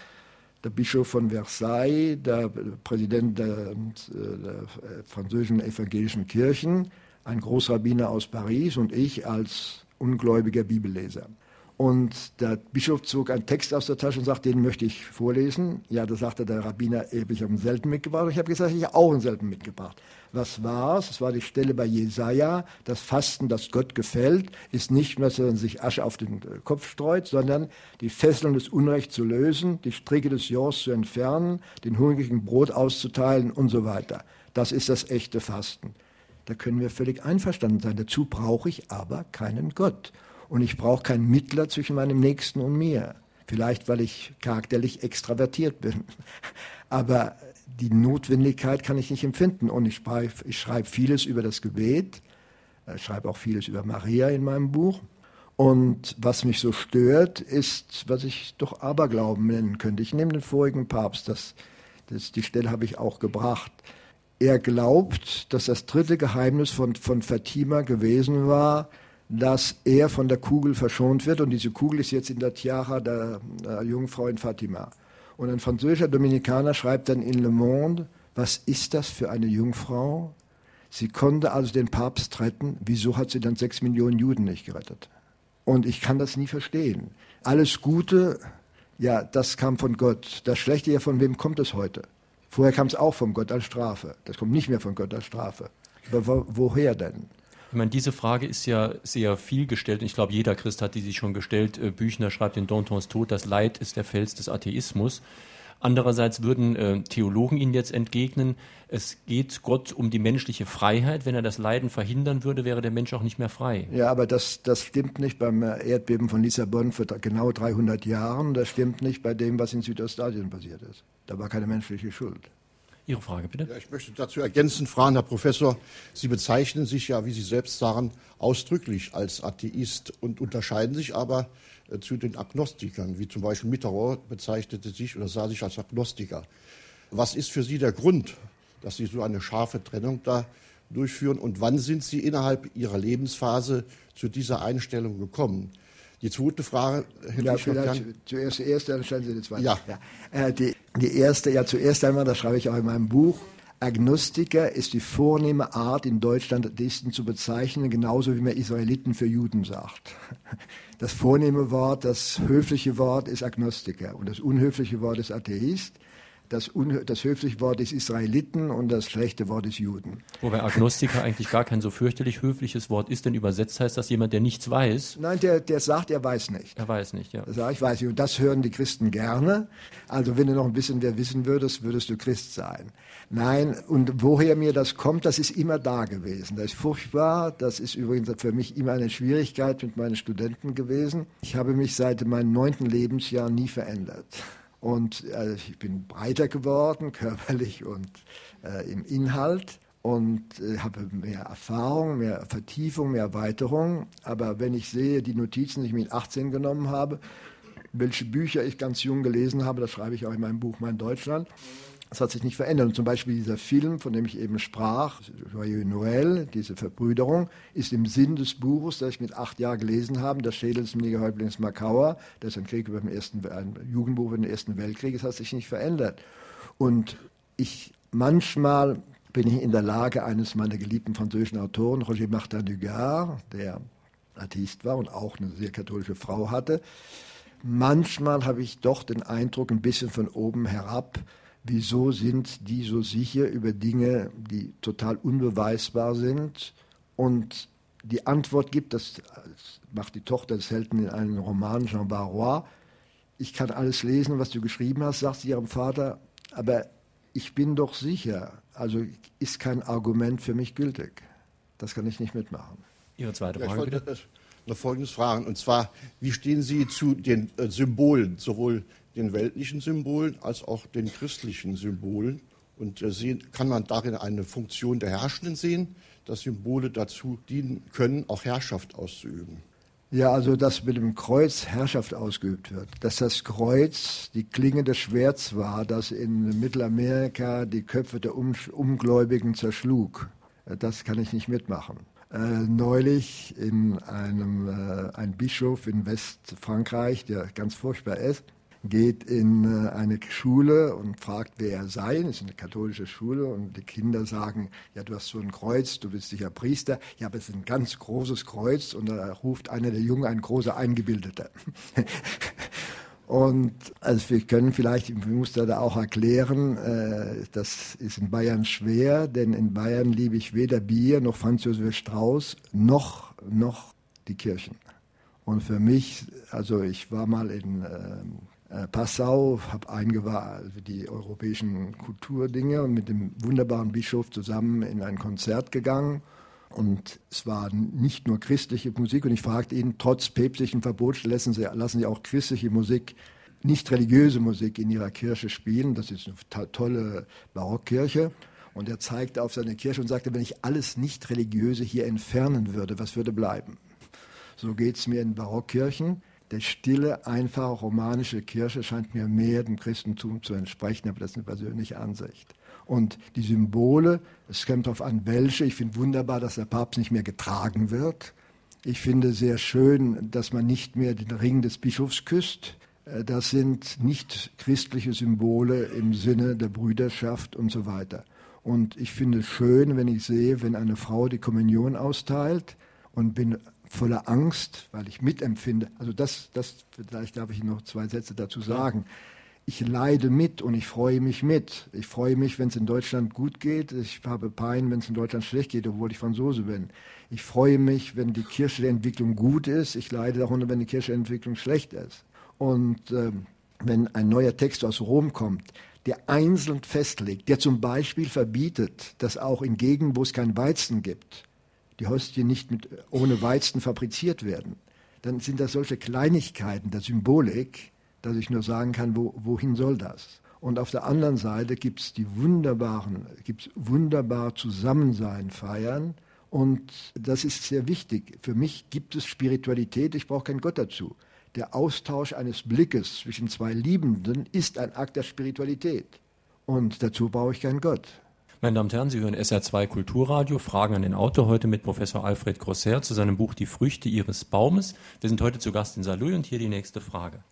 der Bischof von Versailles, der Präsident der, der französischen evangelischen Kirchen, ein Großrabbiner aus Paris und ich als ungläubiger Bibelleser. Und der Bischof zog einen Text aus der Tasche und sagte, den möchte ich vorlesen. Ja, da sagte der Rabbiner, ich habe einen selten mitgebracht. Ich habe gesagt, ich habe auch einen selten mitgebracht. Was war's? Es war die Stelle bei Jesaja. Das Fasten, das Gott gefällt, ist nicht mehr, dass er sich Asche auf den Kopf streut, sondern die Fesseln des Unrechts zu lösen, die Stricke des Jors zu entfernen, den Hungrigen Brot auszuteilen und so weiter. Das ist das echte Fasten. Da können wir völlig einverstanden sein. Dazu brauche ich aber keinen Gott. Und ich brauche keinen Mittler zwischen meinem Nächsten und mir. Vielleicht, weil ich charakterlich extravertiert bin. Aber die Notwendigkeit kann ich nicht empfinden. Und ich schreibe, ich schreibe vieles über das Gebet. Ich schreibe auch vieles über Maria in meinem Buch. Und was mich so stört, ist, was ich doch Aberglauben nennen könnte. Ich nehme den vorigen Papst, das, das, die Stelle habe ich auch gebracht. Er glaubt, dass das dritte Geheimnis von, von Fatima gewesen war, dass er von der Kugel verschont wird. Und diese Kugel ist jetzt in der Tiara der, der Jungfrau in Fatima. Und ein französischer Dominikaner schreibt dann in Le Monde, was ist das für eine Jungfrau? Sie konnte also den Papst retten. Wieso hat sie dann sechs Millionen Juden nicht gerettet? Und ich kann das nie verstehen. Alles Gute, ja, das kam von Gott. Das Schlechte, ja, von wem kommt es heute? Vorher kam es auch von Gott als Strafe. Das kommt nicht mehr von Gott als Strafe. Aber woher denn? Ich meine, diese Frage ist ja sehr viel gestellt. Ich glaube, jeder Christ hat die sich schon gestellt. Äh, Büchner schreibt in Dantons Tod, das Leid ist der Fels des Atheismus. Andererseits würden äh, Theologen Ihnen jetzt entgegnen, es geht Gott um die menschliche Freiheit. Wenn er das Leiden verhindern würde, wäre der Mensch auch nicht mehr frei. Ja, aber das, das stimmt nicht beim Erdbeben von Lissabon vor genau 300 Jahren. Das stimmt nicht bei dem, was in Südostasien passiert ist. Da war keine menschliche Schuld. Ihre Frage bitte. Ja, ich möchte dazu ergänzend fragen, Herr Professor, Sie bezeichnen sich ja, wie Sie selbst sagen, ausdrücklich als Atheist und unterscheiden sich aber äh, zu den Agnostikern, wie zum Beispiel Mitterrand bezeichnete sich oder sah sich als Agnostiker. Was ist für Sie der Grund, dass Sie so eine scharfe Trennung da durchführen und wann sind Sie innerhalb Ihrer Lebensphase zu dieser Einstellung gekommen? Die zweite Frage hätte ja, ich vielleicht zuerst die erste, dann stellen Sie die zweite. Ja. ja. Äh, die, die erste, ja zuerst einmal, das schreibe ich auch in meinem Buch, Agnostiker ist die vornehme Art, in Deutschland Atheisten zu bezeichnen, genauso wie man Israeliten für Juden sagt. Das vornehme Wort, das höfliche Wort ist Agnostiker und das unhöfliche Wort ist Atheist. Das, das höfliche Wort ist Israeliten und das schlechte Wort ist Juden. Wobei Agnostiker eigentlich gar kein so fürchterlich höfliches Wort ist, denn übersetzt heißt das jemand, der nichts weiß. Nein, der, der sagt, er weiß nicht. Er weiß nicht, ja. Er sagt, ich weiß nicht. Und das hören die Christen gerne. Also wenn du noch ein bisschen mehr wissen würdest, würdest du Christ sein. Nein, und woher mir das kommt, das ist immer da gewesen. Das ist furchtbar. Das ist übrigens für mich immer eine Schwierigkeit mit meinen Studenten gewesen. Ich habe mich seit meinem neunten Lebensjahr nie verändert. Und äh, ich bin breiter geworden, körperlich und äh, im Inhalt und äh, habe mehr Erfahrung, mehr Vertiefung, mehr Erweiterung. Aber wenn ich sehe, die Notizen, die ich mit 18 genommen habe, welche Bücher ich ganz jung gelesen habe, das schreibe ich auch in meinem Buch Mein Deutschland, das hat sich nicht verändert. Und zum Beispiel dieser Film, von dem ich eben sprach, Joyeux Noël, diese Verbrüderung, ist im Sinn des Buches, das ich mit acht Jahren gelesen habe, der Schädel des Häuptlings Makauer, das ist ein Krieg über den ersten, ein Jugendbuch über den Ersten Weltkrieg, das hat sich nicht verändert. Und ich, manchmal bin ich in der Lage, eines meiner geliebten französischen Autoren, Roger Martin Dugard, der Atheist war und auch eine sehr katholische Frau hatte, manchmal habe ich doch den Eindruck, ein bisschen von oben herab, wieso sind die so sicher über Dinge, die total unbeweisbar sind? Und die Antwort gibt, das macht die Tochter des Helden in einem Roman, Jean Barrois, ich kann alles lesen, was du geschrieben hast, sagt sie ihrem Vater, aber ich bin doch sicher, also ist kein Argument für mich gültig. Das kann ich nicht mitmachen. Ihre zweite Frage, ja, ich wollte noch Folgendes fragen, und zwar, wie stehen Sie zu den äh, Symbolen, sowohl den weltlichen Symbolen als auch den christlichen Symbolen. Und äh, sehen, kann man darin eine Funktion der Herrschenden sehen, dass Symbole dazu dienen können, auch Herrschaft auszuüben. Ja, also dass mit dem Kreuz Herrschaft ausgeübt wird. Dass das Kreuz die Klinge des Schwerts war, das in Mittelamerika die Köpfe der um Ungläubigen zerschlug. Äh, das kann ich nicht mitmachen. Äh, neulich in einem äh, ein Bischof in Westfrankreich, der ganz furchtbar ist, geht in äh, eine Schule und fragt, wer er sei. Das ist eine katholische Schule und die Kinder sagen, ja, du hast so ein Kreuz, du bist sicher Priester. Ja, aber es ist ein ganz großes Kreuz und da ruft einer der Jungen ein großer Eingebildeter. und also wir können vielleicht, ich muss da auch erklären, äh, das ist in Bayern schwer, denn in Bayern liebe ich weder Bier noch Franz Josef Strauß noch, noch die Kirchen. Und für mich, also ich war mal in äh, Passau, habe eingewahrt also die europäischen Kulturdinge und mit dem wunderbaren Bischof zusammen in ein Konzert gegangen. Und es war nicht nur christliche Musik. Und ich fragte ihn, trotz päpstlichen Verbots lassen Sie, lassen Sie auch christliche Musik, nicht religiöse Musik in Ihrer Kirche spielen. Das ist eine tolle Barockkirche. Und er zeigte auf seine Kirche und sagte, wenn ich alles Nicht-Religiöse hier entfernen würde, was würde bleiben? So geht es mir in Barockkirchen der stille, einfache romanische Kirche scheint mir mehr dem Christentum zu entsprechen, aber das ist eine persönliche Ansicht. Und die Symbole, es kommt darauf an, welche. Ich finde wunderbar, dass der Papst nicht mehr getragen wird. Ich finde sehr schön, dass man nicht mehr den Ring des Bischofs küsst. Äh, das sind nicht christliche Symbole im Sinne der Brüderschaft und so weiter. Und ich finde es schön, wenn ich sehe, wenn eine Frau die Kommunion austeilt und bin voller Angst, weil ich mitempfinde. Also das, das, vielleicht darf ich noch zwei Sätze dazu sagen. Ich leide mit und ich freue mich mit. Ich freue mich, wenn es in Deutschland gut geht. Ich habe Pein, wenn es in Deutschland schlecht geht, obwohl ich Franzose bin. Ich freue mich, wenn die kirchliche Entwicklung gut ist. Ich leide darunter, wenn die kirchliche Entwicklung schlecht ist. Und äh, wenn ein neuer Text aus Rom kommt, der einzeln festlegt, der zum Beispiel verbietet, dass auch in Gegenden, wo es kein Weizen gibt, die Hostien nicht mit, ohne Weizen fabriziert werden, dann sind das solche Kleinigkeiten der Symbolik, dass ich nur sagen kann, wo, wohin soll das? Und auf der anderen Seite gibt es die wunderbaren, gibt's wunderbar Zusammensein feiern. Und das ist sehr wichtig. Für mich gibt es Spiritualität, ich brauche keinen Gott dazu. Der Austausch eines Blickes zwischen zwei Liebenden ist ein Akt der Spiritualität. Und dazu brauche ich keinen Gott. Meine Damen und Herren, Sie hören SR2 Kulturradio, Fragen an den Autor heute mit Professor Alfred Grosser zu seinem Buch Die Früchte Ihres Baumes. Wir sind heute zu Gast in Saarlouis und hier die nächste Frage.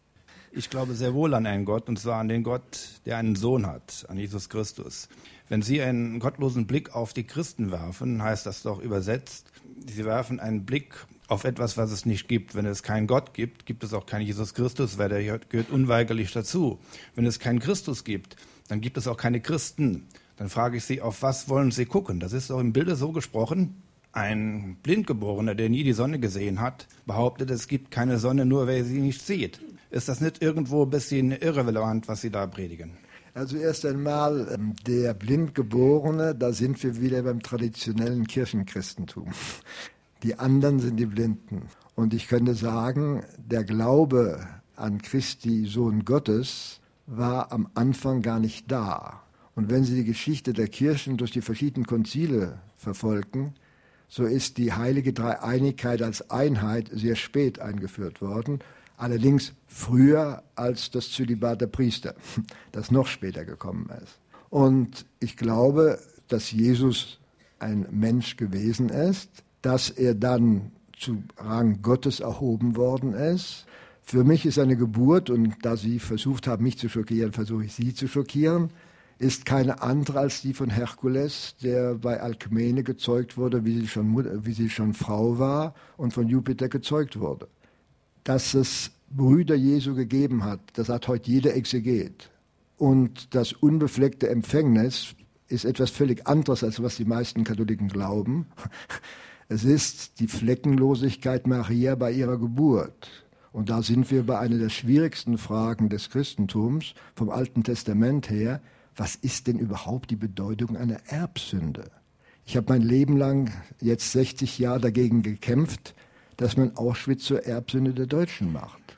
Ich glaube sehr wohl an einen Gott, und zwar an den Gott, der einen Sohn hat, an Jesus Christus. Wenn Sie einen gottlosen Blick auf die Christen werfen, heißt das doch übersetzt, Sie werfen einen Blick auf etwas, was es nicht gibt. Wenn es keinen Gott gibt, gibt es auch keinen Jesus Christus, weil der gehört unweigerlich dazu. Wenn es keinen Christus gibt, dann gibt es auch keine Christen. Dann frage ich Sie, auf was wollen Sie gucken? Das ist doch im Bilde so gesprochen. Ein Blindgeborener, der nie die Sonne gesehen hat, behauptet, es gibt keine Sonne, nur wer sie nicht sieht. Ist das nicht irgendwo ein bisschen irrelevant, was Sie da predigen? Also erst einmal ähm, der Blindgeborene, da sind wir wieder beim traditionellen Kirchenchristentum. Die anderen sind die Blinden. Und ich könnte sagen, der Glaube an Christi Sohn Gottes war am Anfang gar nicht da. Und wenn Sie die Geschichte der Kirchen durch die verschiedenen Konzile verfolgen, so ist die heilige Dreieinigkeit als Einheit sehr spät eingeführt worden, allerdings früher als das Zölibat der Priester, das noch später gekommen ist. Und ich glaube, dass Jesus ein Mensch gewesen ist, dass er dann zu Rang Gottes erhoben worden ist. Für mich ist eine Geburt, und da Sie versucht haben, mich zu schockieren, versuche ich Sie zu schockieren, ist keine andere als die von Herkules, der bei Alkmene gezeugt wurde, wie sie schon, wie sie schon Frau war und von Jupiter gezeugt wurde. Dass es Brüder Jesu gegeben hat, das hat heute jeder Exeget. Und das unbefleckte Empfängnis ist etwas völlig anderes, als was die meisten Katholiken glauben. Es ist die Fleckenlosigkeit Maria bei ihrer Geburt. Und da sind wir bei einer der schwierigsten Fragen des Christentums vom Alten Testament her was ist denn überhaupt die Bedeutung einer Erbsünde? Ich habe mein Leben lang, jetzt 60 Jahre, dagegen gekämpft, dass man Auschwitz zur Erbsünde der Deutschen macht.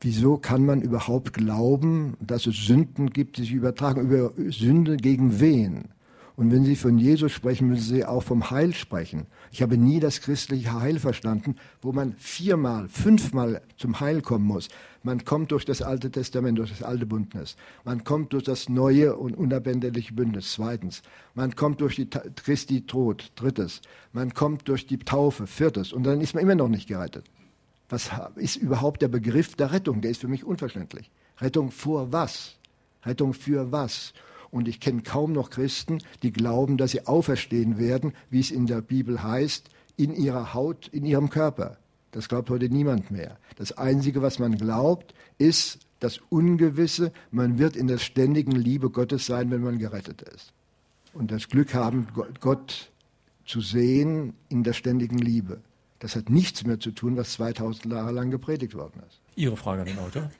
Wieso kann man überhaupt glauben, dass es Sünden gibt, die sich übertragen? Über Sünde gegen wen? Und wenn Sie von Jesus sprechen, müssen Sie auch vom Heil sprechen. Ich habe nie das christliche Heil verstanden, wo man viermal, fünfmal zum Heil kommen muss. Man kommt durch das Alte Testament, durch das alte Bündnis. Man kommt durch das neue und unabänderliche Bündnis, zweitens. Man kommt durch die Christi Tod, drittes. Man kommt durch die Taufe, viertes. Und dann ist man immer noch nicht gerettet. Was ist überhaupt der Begriff der Rettung? Der ist für mich unverständlich. Rettung vor was? Rettung für was? Und ich kenne kaum noch Christen, die glauben, dass sie auferstehen werden, wie es in der Bibel heißt, in ihrer Haut, in ihrem Körper. Das glaubt heute niemand mehr. Das Einzige, was man glaubt, ist das Ungewisse, man wird in der ständigen Liebe Gottes sein, wenn man gerettet ist. Und das Glück haben, Gott zu sehen in der ständigen Liebe. Das hat nichts mehr zu tun, was 2000 Jahre lang gepredigt worden ist. Ihre Frage an den Autor?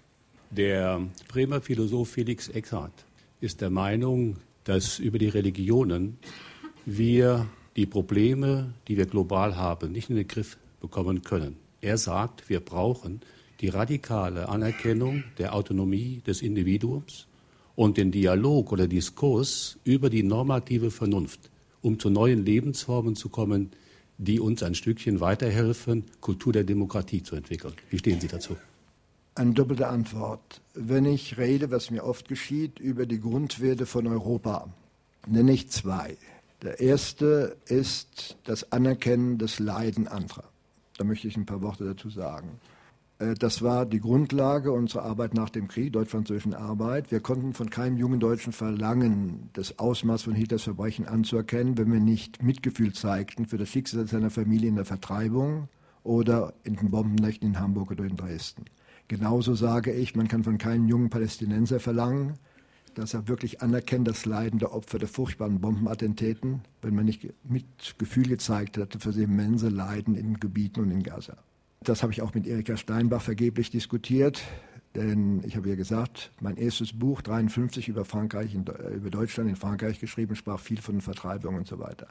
Der Bremer Philosoph Felix Eckhardt ist der Meinung, dass über die Religionen wir die Probleme, die wir global haben, nicht in den Griff bekommen können. Er sagt, wir brauchen die radikale Anerkennung der Autonomie des Individuums und den Dialog oder Diskurs über die normative Vernunft, um zu neuen Lebensformen zu kommen, die uns ein Stückchen weiterhelfen, Kultur der Demokratie zu entwickeln. Wie stehen Sie dazu? Eine doppelte Antwort. Wenn ich rede, was mir oft geschieht, über die Grundwerte von Europa, nenne ich zwei. Der erste ist das Anerkennen des Leiden anderer. Da möchte ich ein paar Worte dazu sagen. Äh, das war die Grundlage unserer Arbeit nach dem Krieg, deutsch-französischen Arbeit. Wir konnten von keinem jungen Deutschen verlangen, das Ausmaß von Hitlers Verbrechen anzuerkennen, wenn wir nicht Mitgefühl zeigten für das Schicksal seiner Familie in der Vertreibung oder in den Bombennächten in Hamburg oder in Dresden. Genauso sage ich, man kann von keinem jungen Palästinenser verlangen, dass er wirklich anerkennt das Leiden der Opfer der furchtbaren Bombenattentaten, wenn man nicht mit Gefühl gezeigt hätte für sie immense Leiden in Gebieten und in Gaza. Das habe ich auch mit Erika Steinbach vergeblich diskutiert, denn ich habe ja gesagt, mein erstes Buch, 53 über Frankreich, über Deutschland in Frankreich geschrieben, sprach viel von Vertreibung und so weiter.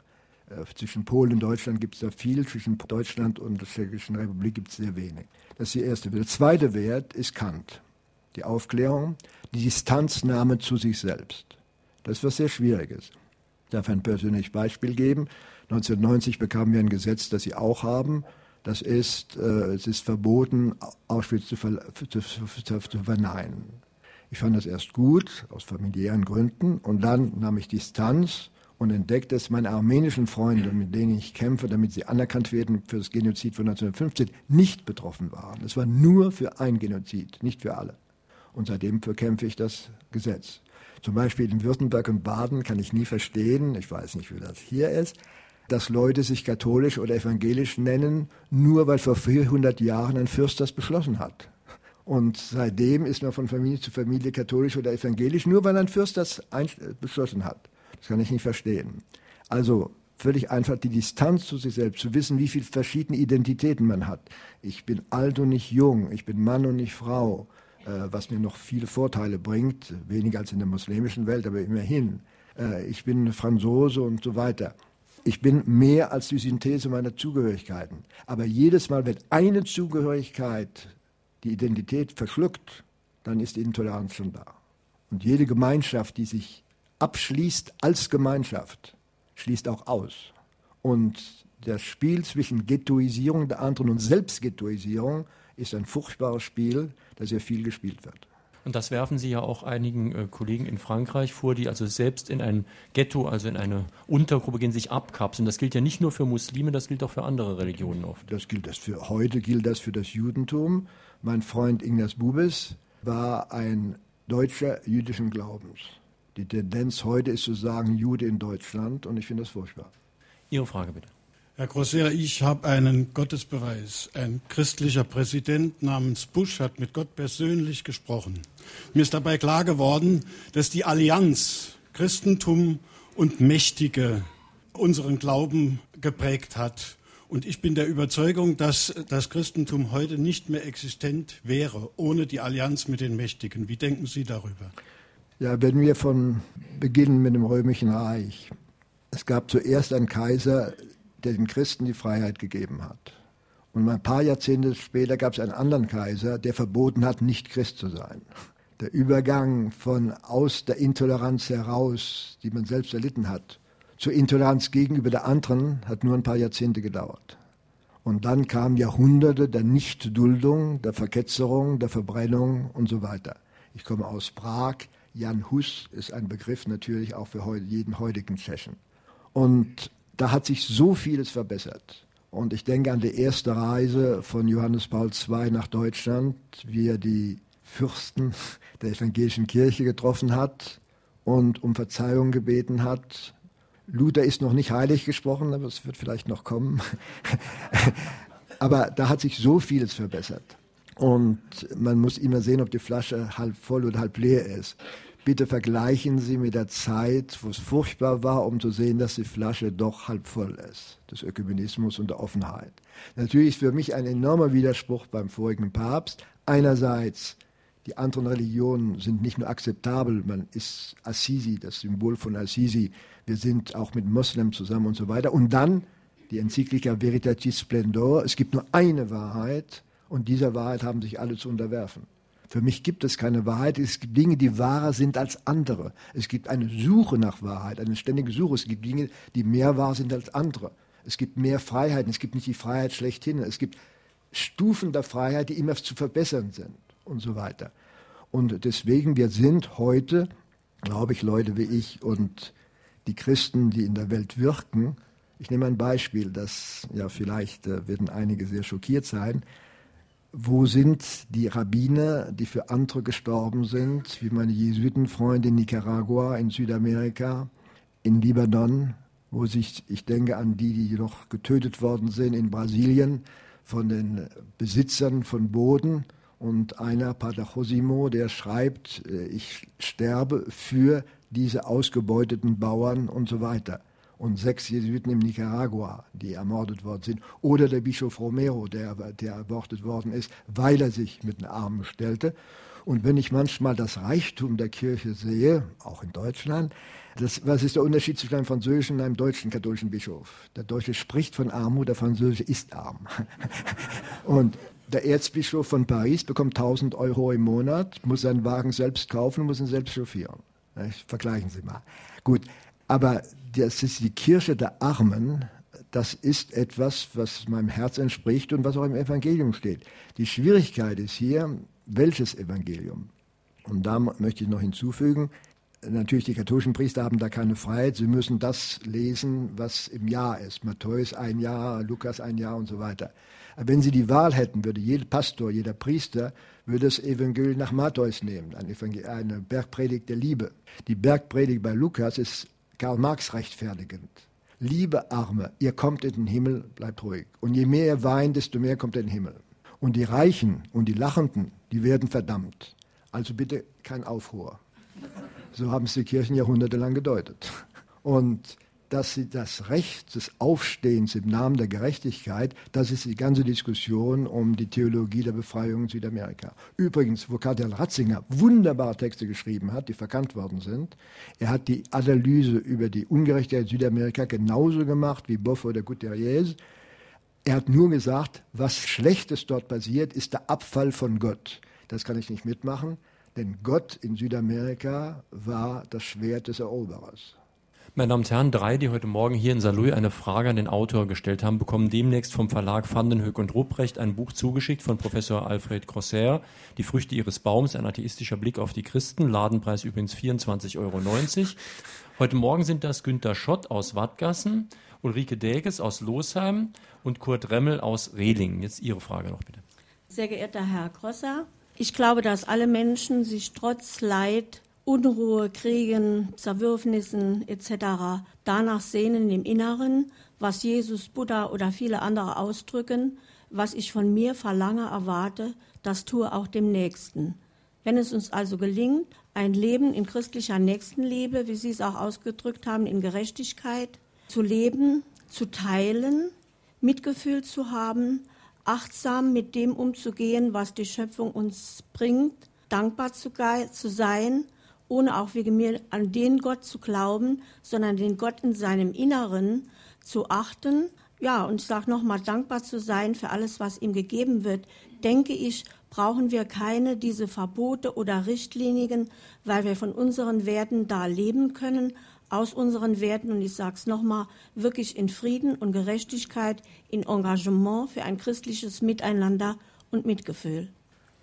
Äh, zwischen Polen und Deutschland gibt es da viel, zwischen Deutschland und der Tschechischen Republik gibt es sehr wenig. Das ist der erste Wert. Der zweite Wert ist Kant. die Aufklärung, die Distanznahme zu sich selbst. Das ist was sehr Schwieriges. Ich darf ein persönliches Beispiel geben. 1990 bekamen wir ein Gesetz, das Sie auch haben. Das ist, äh, es ist verboten, Auschwitz zu, ver zu, zu, zu verneinen. Ich fand das erst gut, aus familiären Gründen, und dann nahm ich Distanz und entdeckte, dass meine armenischen Freunde, mit denen ich kämpfe, damit sie anerkannt werden für das Genozid von 1915, nicht betroffen waren. Es war nur für ein Genozid, nicht für alle. Und seitdem bekämpfe ich das Gesetz. Zum Beispiel in Württemberg und Baden kann ich nie verstehen, ich weiß nicht, wie das hier ist, dass Leute sich katholisch oder evangelisch nennen, nur weil vor 400 Jahren ein Fürst das beschlossen hat. Und seitdem ist man von Familie zu Familie katholisch oder evangelisch, nur weil ein Fürst das beschlossen hat. Das kann ich nicht verstehen. Also völlig einfach die Distanz zu sich selbst, zu wissen, wie viele verschiedene Identitäten man hat. Ich bin alt und nicht jung, ich bin Mann und nicht Frau, äh, was mir noch viele Vorteile bringt, weniger als in der muslimischen Welt, aber immerhin. Äh, ich bin Franzose und so weiter. Ich bin mehr als die Synthese meiner Zugehörigkeiten. Aber jedes Mal, wenn eine Zugehörigkeit die Identität verschluckt, dann ist die Intoleranz schon da. Und jede Gemeinschaft, die sich abschließt als Gemeinschaft, schließt auch aus. Und das Spiel zwischen Ghettoisierung der anderen und Selbstghettoisierung ist ein furchtbares Spiel, das sehr viel gespielt wird. Und das werfen Sie ja auch einigen äh, Kollegen in Frankreich vor, die also selbst in ein Ghetto, also in eine Untergruppe gehen, sich abkapseln. Das gilt ja nicht nur für Muslime, das gilt auch für andere Religionen oft. Das gilt das für heute gilt das für das Judentum. Mein Freund Ignaz Bubis war ein Deutscher jüdischen Glaubens. Die Tendenz heute ist zu sagen, Jude in Deutschland und ich finde das furchtbar. Ihre Frage bitte. Herr Grosser, ich habe einen Gottesbeweis. Ein christlicher Präsident namens Bush hat mit Gott persönlich gesprochen. Mir ist dabei klar geworden, dass die Allianz Christentum und Mächtige unseren Glauben geprägt hat. Und ich bin der Überzeugung, dass das Christentum heute nicht mehr existent wäre ohne die Allianz mit den Mächtigen. Wie denken Sie darüber? Ja, wenn wir von beginnen mit dem Römischen Reich. Es gab zuerst einen Kaiser, der den Christen die Freiheit gegeben hat. Und ein paar Jahrzehnte später gab es einen anderen Kaiser, der verboten hat, nicht Christ zu sein. Der Übergang von aus der Intoleranz heraus, die man selbst erlitten hat, zur Intoleranz gegenüber der anderen hat nur ein paar Jahrzehnte gedauert. Und dann kamen Jahrhunderte der Nichtduldung, der Verketzerung, der Verbrennung und so weiter. Ich komme aus Prag. Jan Hus ist ein Begriff natürlich auch für jeden heutigen Tschechen. Und da hat sich so vieles verbessert. Und ich denke an die erste Reise von Johannes Paul II nach Deutschland, wie er die Fürsten der evangelischen Kirche getroffen hat und um Verzeihung gebeten hat. Luther ist noch nicht heilig gesprochen, aber es wird vielleicht noch kommen. aber da hat sich so vieles verbessert. Und man muss immer sehen, ob die Flasche halb voll oder halb leer ist. Bitte vergleichen Sie mit der Zeit, wo es furchtbar war, um zu sehen, dass die Flasche doch halb voll ist, des Ökumenismus und der Offenheit. Natürlich ist für mich ein enormer Widerspruch beim vorigen Papst. Einerseits, die anderen Religionen sind nicht nur akzeptabel, man ist Assisi, das Symbol von Assisi, wir sind auch mit Moslems zusammen und so weiter. Und dann die Enzyklika Veritatis Splendor, es gibt nur eine Wahrheit und dieser Wahrheit haben sich alle zu unterwerfen. Für mich gibt es keine Wahrheit. Es gibt Dinge, die wahrer sind als andere. Es gibt eine Suche nach Wahrheit, eine ständige Suche. Es gibt Dinge, die mehr wahr sind als andere. Es gibt mehr Freiheiten. Es gibt nicht die Freiheit schlechthin. Es gibt Stufen der Freiheit, die immer zu verbessern sind und so weiter. Und deswegen, wir sind heute, glaube ich, Leute wie ich und die Christen, die in der Welt wirken. Ich nehme ein Beispiel, das ja vielleicht äh, werden einige sehr schockiert sein wo sind die Rabbiner, die für andere gestorben sind, wie meine Jesuitenfreunde in Nicaragua, in Südamerika, in Libanon, wo sich, ich denke an die, die noch getötet worden sind in Brasilien von den Besitzern von Boden und einer, Pater Josimo, der schreibt, äh, ich sterbe für diese ausgebeuteten Bauern und so weiter und sechs Jesuiten in Nicaragua, die ermordet worden sind, oder der Bischof Romero, der, der ermordet worden ist, weil er sich mit den Armen stellte. Und wenn ich manchmal das Reichtum der Kirche sehe, auch in Deutschland, das, was ist der Unterschied zwischen einem französischen und einem deutschen katholischen Bischof? Der Deutsche spricht von Armut, der Französische ist arm. und Der Erzbischof von Paris bekommt 1000 Euro im Monat, muss seinen Wagen selbst kaufen, muss ihn selbst chauffieren. Vergleichen Sie mal. Gut, aber das ist die Kirche der Armen. Das ist etwas, was meinem Herz entspricht und was auch im Evangelium steht. Die Schwierigkeit ist hier, welches Evangelium? Und da möchte ich noch hinzufügen, natürlich die katholischen Priester haben da keine Freiheit. Sie müssen das lesen, was im Jahr ist. Matthäus ein Jahr, Lukas ein Jahr und so weiter. Aber wenn sie die Wahl hätten, würde jeder Pastor, jeder Priester, würde das Evangelium nach Matthäus nehmen, eine Bergpredigt der Liebe. Die Bergpredigt bei Lukas ist Karl Marx rechtfertigend. Liebe Arme, ihr kommt in den Himmel, bleibt ruhig. Und je mehr ihr weint, desto mehr kommt in den Himmel. Und die Reichen und die Lachenden, die werden verdammt. Also bitte kein Aufruhr. So haben es die Kirchen jahrhundertelang gedeutet. Und dass sie das Recht des Aufstehens im Namen der Gerechtigkeit, das ist die ganze Diskussion um die Theologie der Befreiung in Südamerika. Übrigens, wo Kardinal Ratzinger wunderbare Texte geschrieben hat, die verkannt worden sind, er hat die Analyse über die Ungerechtigkeit in Südamerika genauso gemacht wie Boff oder Gutierrez. Er hat nur gesagt, was Schlechtes dort passiert, ist der Abfall von Gott. Das kann ich nicht mitmachen. Denn Gott in Südamerika war das Schwert des Eroberers. Meine Damen und Herren, drei, die heute Morgen hier in Saarlouis eine Frage an den Autor gestellt haben, bekommen demnächst vom Verlag Vandenhoek und Rupprecht ein Buch zugeschickt von Professor Alfred Crosser, Die Früchte ihres Baums, ein atheistischer Blick auf die Christen, Ladenpreis übrigens 24,90 Euro. Heute Morgen sind das Günter Schott aus Wattgassen, Ulrike Däges aus Losheim und Kurt Remmel aus Rehlingen. Jetzt Ihre Frage noch bitte. Sehr geehrter Herr Crosser, ich glaube, dass alle Menschen sich trotz Leid, Unruhe, Kriegen, Zerwürfnissen etc. danach sehnen im Inneren, was Jesus, Buddha oder viele andere ausdrücken, was ich von mir verlange, erwarte, das tue auch dem Nächsten. Wenn es uns also gelingt, ein Leben in christlicher Nächstenliebe, wie Sie es auch ausgedrückt haben, in Gerechtigkeit zu leben, zu teilen, Mitgefühl zu haben, achtsam mit dem umzugehen, was die Schöpfung uns bringt, dankbar zu, sein, ohne auch wegen mir an den Gott zu glauben, sondern den Gott in seinem Inneren zu achten. Ja, und ich sage nochmal, dankbar zu sein für alles, was ihm gegeben wird, denke ich, brauchen wir keine diese Verbote oder Richtlinien, weil wir von unseren Werten da leben können, aus unseren Werten, und ich sage es nochmal, wirklich in Frieden und Gerechtigkeit, in Engagement für ein christliches Miteinander und Mitgefühl.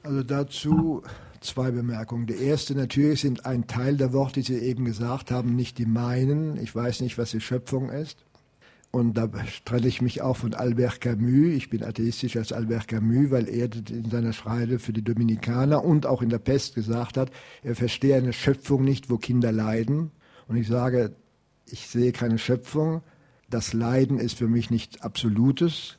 Also dazu zwei Bemerkungen. Die erste natürlich sind ein Teil der Worte, die Sie eben gesagt haben, nicht die meinen. Ich weiß nicht, was die Schöpfung ist. Und da trenne ich mich auch von Albert Camus. Ich bin atheistisch als Albert Camus, weil er in seiner Schreide für die Dominikaner und auch in der Pest gesagt hat, er verstehe eine Schöpfung nicht, wo Kinder leiden. Und ich sage, ich sehe keine Schöpfung. Das Leiden ist für mich nichts Absolutes.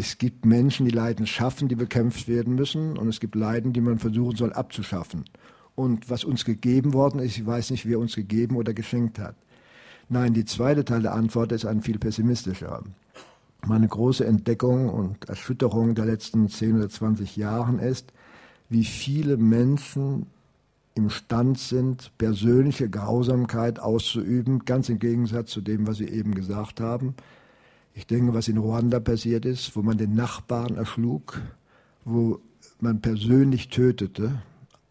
Es gibt Menschen, die Leiden schaffen, die bekämpft werden müssen. Und es gibt Leiden, die man versuchen soll abzuschaffen. Und was uns gegeben worden ist, ich weiß nicht, wer uns gegeben oder geschenkt hat. Nein, die zweite Teil der Antwort ist ein viel pessimistischer. Meine große Entdeckung und Erschütterung der letzten 10 oder 20 Jahren ist, wie viele Menschen imstand sind, persönliche Grausamkeit auszuüben, ganz im Gegensatz zu dem, was Sie eben gesagt haben. Ich denke, was in Ruanda passiert ist, wo man den Nachbarn erschlug, wo man persönlich tötete,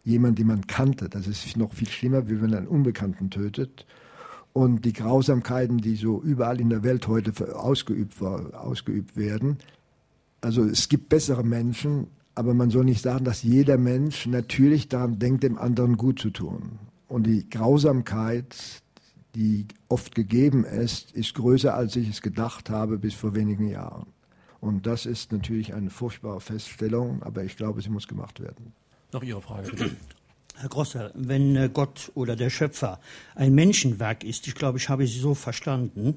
jemand, den man kannte, das ist noch viel schlimmer, wie wenn man einen Unbekannten tötet. Und die Grausamkeiten, die so überall in der Welt heute ausgeübt, ausgeübt werden. Also es gibt bessere Menschen, aber man soll nicht sagen, dass jeder Mensch natürlich daran denkt, dem anderen gut zu tun. Und die Grausamkeit, die oft gegeben ist, ist größer, als ich es gedacht habe bis vor wenigen Jahren. Und das ist natürlich eine furchtbare Feststellung, aber ich glaube, sie muss gemacht werden. Noch Ihre Frage, bitte. Herr Grosser, wenn äh, Gott oder der Schöpfer ein Menschenwerk ist, ich glaube, ich habe Sie so verstanden,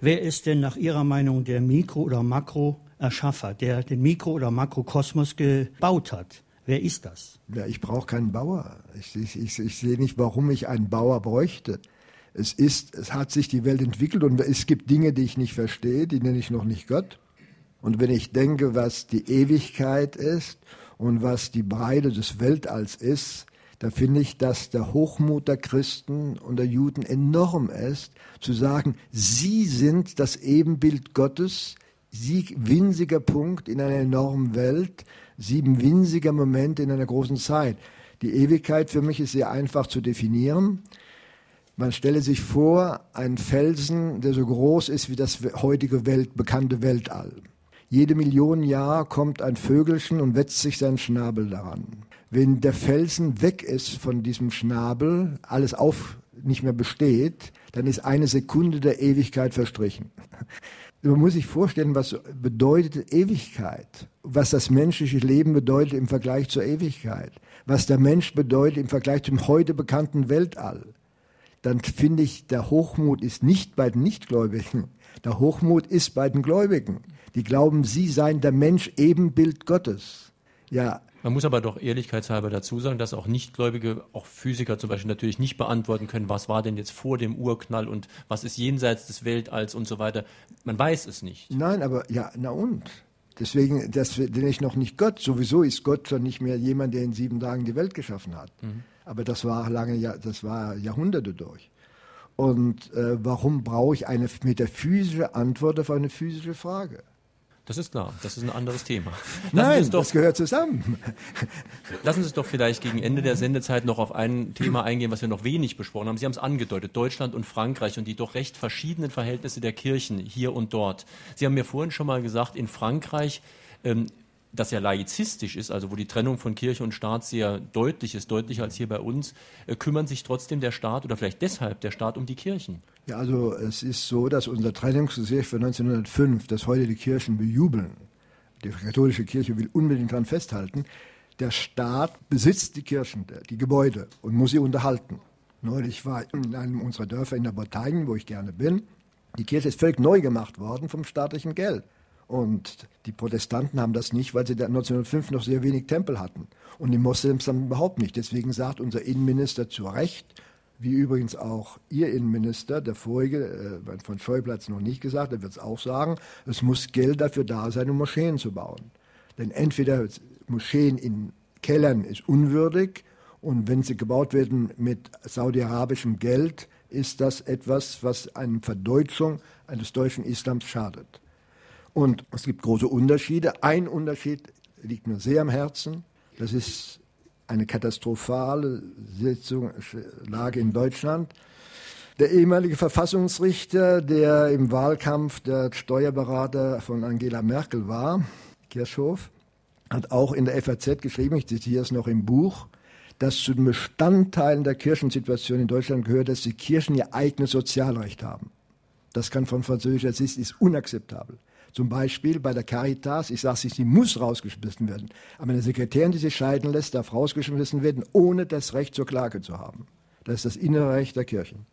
wer ist denn nach Ihrer Meinung der Mikro- oder Makro- Erschaffer, der den Mikro- oder Makrokosmos gebaut hat. Wer ist das? Ja, ich brauche keinen Bauer. Ich, ich, ich, ich sehe nicht, warum ich einen Bauer bräuchte. Es ist, es hat sich die Welt entwickelt und es gibt Dinge, die ich nicht verstehe, die nenne ich noch nicht Gott. Und wenn ich denke, was die Ewigkeit ist und was die Breite des Weltalls ist, da finde ich, dass der Hochmut der Christen und der Juden enorm ist, zu sagen, sie sind das Ebenbild Gottes, sieg winziger Punkt in einer enormen Welt, sieben winziger Momente in einer großen Zeit. Die Ewigkeit für mich ist sehr einfach zu definieren. Man stelle sich vor, ein Felsen, der so groß ist wie das heutige Welt, bekannte Weltall. Jede Million Jahr kommt ein Vögelchen und wetzt sich seinen Schnabel daran. Wenn der Felsen weg ist von diesem Schnabel, alles auf nicht mehr besteht, dann ist eine Sekunde der Ewigkeit verstrichen. Man muss sich vorstellen, was bedeutet Ewigkeit, was das menschliche Leben bedeutet im Vergleich zur Ewigkeit, was der Mensch bedeutet im Vergleich zum heute bekannten Weltall. Dann finde ich, der Hochmut ist nicht bei den Nichtgläubigen, der Hochmut ist bei den Gläubigen. Die glauben, sie seien der Mensch Ebenbild Gottes. Ja, man muss aber doch ehrlichkeitshalber dazu sagen, dass auch Nichtgläubige, auch Physiker zum Beispiel natürlich nicht beantworten können, was war denn jetzt vor dem Urknall und was ist jenseits des Weltalls und so weiter. Man weiß es nicht. Nein, aber ja, na und? Deswegen, das bin ich noch nicht Gott. Sowieso ist Gott schon nicht mehr jemand, der in sieben Tagen die Welt geschaffen hat. Mhm. Aber das war lange, das war Jahrhunderte durch. Und äh, warum brauche ich eine metaphysische Antwort auf eine physische Frage? Das ist klar, das ist ein anderes Thema. Lassen Nein, doch, das gehört zusammen. Lassen Sie uns doch vielleicht gegen Ende der Sendezeit noch auf ein Thema eingehen, was wir noch wenig besprochen haben. Sie haben es angedeutet, Deutschland und Frankreich und die doch recht verschiedenen Verhältnisse der Kirchen hier und dort. Sie haben mir vorhin schon mal gesagt, in Frankreich ähm, das ja laizistisch ist, also wo die Trennung von Kirche und Staat sehr deutlich ist, deutlicher als hier bei uns, äh, kümmern sich trotzdem der Staat oder vielleicht deshalb der Staat um die Kirchen? Ja, also es ist so, dass unser Trennungsgesetz von 1905, das heute die Kirchen bejubeln, die katholische Kirche will unbedingt daran festhalten, der Staat besitzt die Kirchen, die Gebäude und muss sie unterhalten. Neulich war in einem unserer Dörfer in der Bretagne, wo ich gerne bin, die Kirche ist völlig neu gemacht worden vom staatlichen Geld. Und die Protestanten haben das nicht, weil sie 1905 noch sehr wenig Tempel hatten. Und die Moslems dann überhaupt nicht. Deswegen sagt unser Innenminister zu Recht, wie übrigens auch Ihr Innenminister, der vorige, äh, von Schäuble hat es noch nicht gesagt, er wird es auch sagen, es muss Geld dafür da sein, um Moscheen zu bauen. Denn entweder Moscheen in Kellern ist unwürdig und wenn sie gebaut werden mit saudi-arabischem Geld, ist das etwas, was einer Verdeutschung eines deutschen Islams schadet. Und es gibt große Unterschiede. Ein Unterschied liegt mir sehr am Herzen. Das ist eine katastrophale Sitzung, Lage in Deutschland. Der ehemalige Verfassungsrichter, der im Wahlkampf der Steuerberater von Angela Merkel war, Kirchhoff, hat auch in der FAZ geschrieben, ich zitiere es noch im Buch, dass zu den Bestandteilen der Kirchensituation in Deutschland gehört, dass die Kirchen ihr eigenes Sozialrecht haben. Das kann von französischer Sicht ist unakzeptabel. Zum Beispiel bei der Caritas, ich sage es, sie muss rausgeschmissen werden. Aber eine Sekretärin, die sich scheiden lässt, darf rausgeschmissen werden, ohne das Recht zur Klage zu haben. Das ist das innere Recht der Kirchen.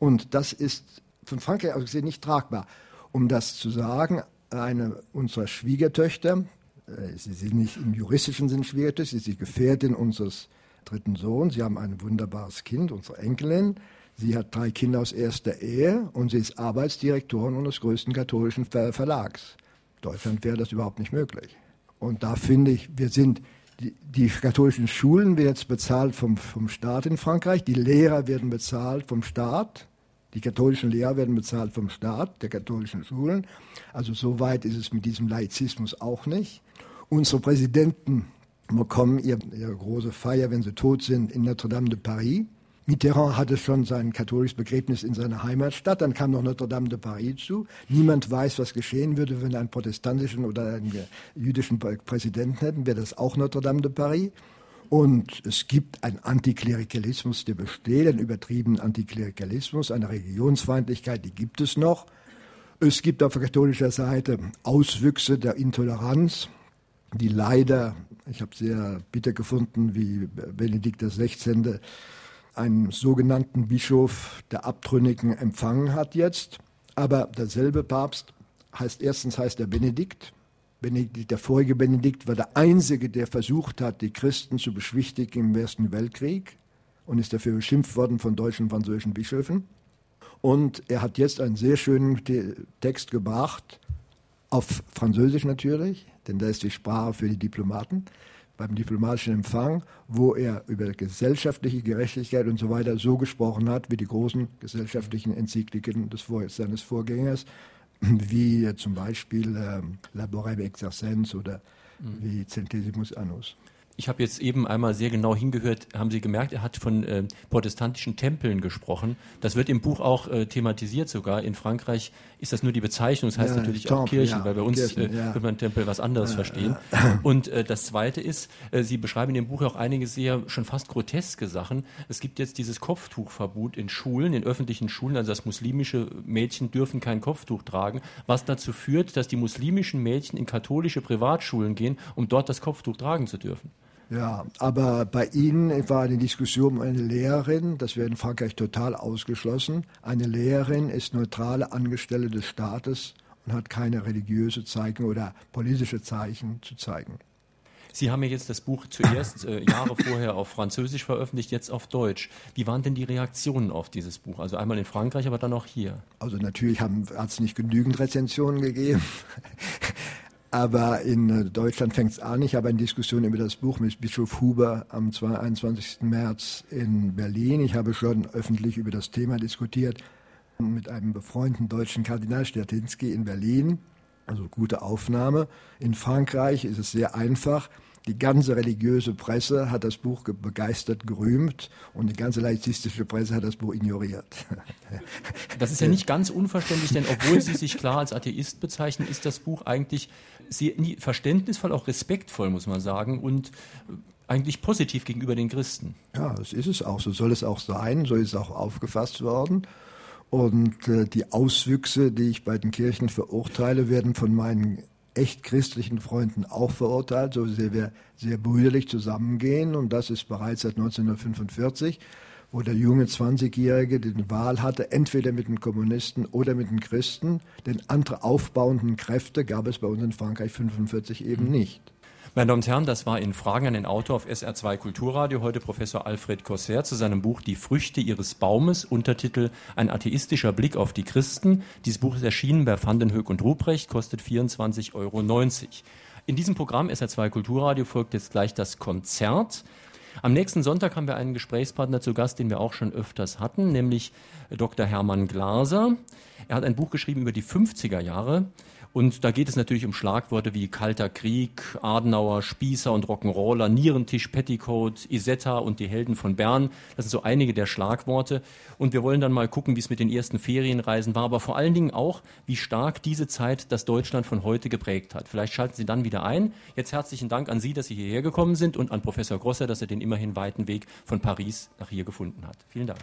Und das ist von Frankreich aus gesehen nicht tragbar. Um das zu sagen, eine unserer Schwiegertöchter, äh, sie sind nicht im juristischen Sinn Schwiegertöchter, sie ist die Gefährtin unseres dritten Sohns, sie haben ein wunderbares Kind, unsere Enkelin, Sie hat drei Kinder aus erster Ehe und sie ist Arbeitsdirektorin unseres größten katholischen Ver Verlags. Deutschland wäre das überhaupt nicht möglich. Und da finde ich, wir sind, die, die, katholischen Schulen werden jetzt bezahlt vom, vom Staat in Frankreich, die Lehrer werden bezahlt vom Staat, die katholischen Lehrer werden bezahlt vom Staat, der katholischen Schulen. Also so weit ist es mit diesem Laizismus auch nicht. Unsere Präsidenten bekommen ihre, ihre große Feier, wenn sie tot sind, in Notre-Dame de Paris. Mitterrand hatte schon sein katholisches Begräbnis in seiner Heimatstadt, dann kam noch Notre-Dame de Paris zu. Niemand weiß, was geschehen würde, wenn wir einen protestantischen oder einen jüdischen Präsidenten hätten, wäre das auch Notre-Dame de Paris. Und es gibt einen Antiklerikalismus, der besteht, einen übertriebenen Antiklerikalismus, eine Religionsfeindlichkeit, die gibt es noch. Es gibt auf katholischer Seite Auswüchse der Intoleranz, die leider, ich habe sehr bitter gefunden, wie Benedikt XVI einen sogenannten Bischof der Abtrünnigen empfangen hat jetzt. Aber derselbe Papst heißt erstens heißt er Benedikt. Benedikt, der vorige Benedikt war der einzige, der versucht hat, die Christen zu beschwichtigen im Ersten Weltkrieg und ist dafür beschimpft worden von deutschen und französischen Bischöfen. Und er hat jetzt einen sehr schönen Text gebracht, auf Französisch natürlich, denn da ist die Sprache für die Diplomaten beim diplomatischen Empfang, wo er über gesellschaftliche Gerechtigkeit und so weiter so gesprochen hat, wie die großen gesellschaftlichen Enzykliken des seines Vorgängers wie zum Beispiel äh, Laborem Exercens oder mhm. wie Centesimus Annus. Ich habe jetzt eben einmal sehr genau hingehört. Haben Sie gemerkt, er hat von äh, protestantischen Tempeln gesprochen. Das wird im Buch auch äh, thematisiert sogar. In Frankreich ist das nur die Bezeichnung. Das heißt ja, natürlich Temple, auch Kirchen, ja, weil bei uns Kirchen, äh, ja. wird man Tempel was anderes verstehen. Und äh, das Zweite ist, äh, Sie beschreiben in dem Buch auch einige sehr schon fast groteske Sachen. Es gibt jetzt dieses Kopftuchverbot in Schulen, in öffentlichen Schulen. Also das muslimische Mädchen dürfen kein Kopftuch tragen, was dazu führt, dass die muslimischen Mädchen in katholische Privatschulen gehen, um dort das Kopftuch tragen zu dürfen. Ja, aber bei Ihnen war eine Diskussion um eine Lehrerin, das wird in Frankreich total ausgeschlossen. Eine Lehrerin ist neutrale Angestellte des Staates und hat keine religiöse Zeichen oder politische Zeichen zu zeigen. Sie haben ja jetzt das Buch zuerst äh, Jahre vorher auf Französisch veröffentlicht, jetzt auf Deutsch. Wie waren denn die Reaktionen auf dieses Buch? Also einmal in Frankreich, aber dann auch hier. Also natürlich hat es nicht genügend Rezensionen gegeben. Aber in äh, Deutschland fängt es an. Ich habe eine Diskussion über das Buch mit Bischof Huber am 21. März in Berlin. Ich habe schon öffentlich über das Thema diskutiert mit einem befreundeten deutschen Kardinal Stertinski in Berlin. Also gute Aufnahme. In Frankreich ist es sehr einfach. Die ganze religiöse Presse hat das Buch begeistert gerühmt und die ganze laizistische Presse hat das Buch ignoriert. Das ist ja nicht ganz unverständlich, denn obwohl Sie sich klar als Atheist bezeichnen, ist das Buch eigentlich sehr verständnisvoll, auch respektvoll, muss man sagen, und äh, eigentlich positiv gegenüber den Christen. Ja, das ist es auch. So soll es auch sein. So ist es auch aufgefasst worden. Und äh, die Auswüchse, die ich bei den Kirchen verurteile, werden von meinen echt christlichen Freunden auch verurteilt, so sehr wir sehr brüderlich zusammengehen. Und das ist bereits seit 1945, wo der junge 20-Jährige die Wahl hatte, entweder mit den Kommunisten oder mit den Christen. Denn andere aufbauenden Kräfte gab es bei uns in Frankreich 1945 eben mhm. nicht. Meine Damen und Herren, das war in Fragen an den Autor auf SR2 Kulturradio heute Professor Alfred Corsair zu seinem Buch Die Früchte ihres Baumes, Untertitel Ein atheistischer Blick auf die Christen. Dieses Buch ist erschienen bei Vandenhoek und Ruprecht, kostet 24,90 Euro. In diesem Programm SR2 Kulturradio folgt jetzt gleich das Konzert. Am nächsten Sonntag haben wir einen Gesprächspartner zu Gast, den wir auch schon öfters hatten, nämlich Dr. Hermann Glaser. Er hat ein Buch geschrieben über die 50er Jahre und da geht es natürlich um Schlagworte wie Kalter Krieg, Adenauer, Spießer und Rock'n'Roller, Nierentisch, Petticoat, Isetta und die Helden von Bern. Das sind so einige der Schlagworte. Und wir wollen dann mal gucken, wie es mit den ersten Ferienreisen war, aber vor allen Dingen auch, wie stark diese Zeit das Deutschland von heute geprägt hat. Vielleicht schalten Sie dann wieder ein. Jetzt herzlichen Dank an Sie, dass Sie hierher gekommen sind und an Professor Grosser, dass er den immerhin weiten Weg von Paris nach hier gefunden hat. Vielen Dank.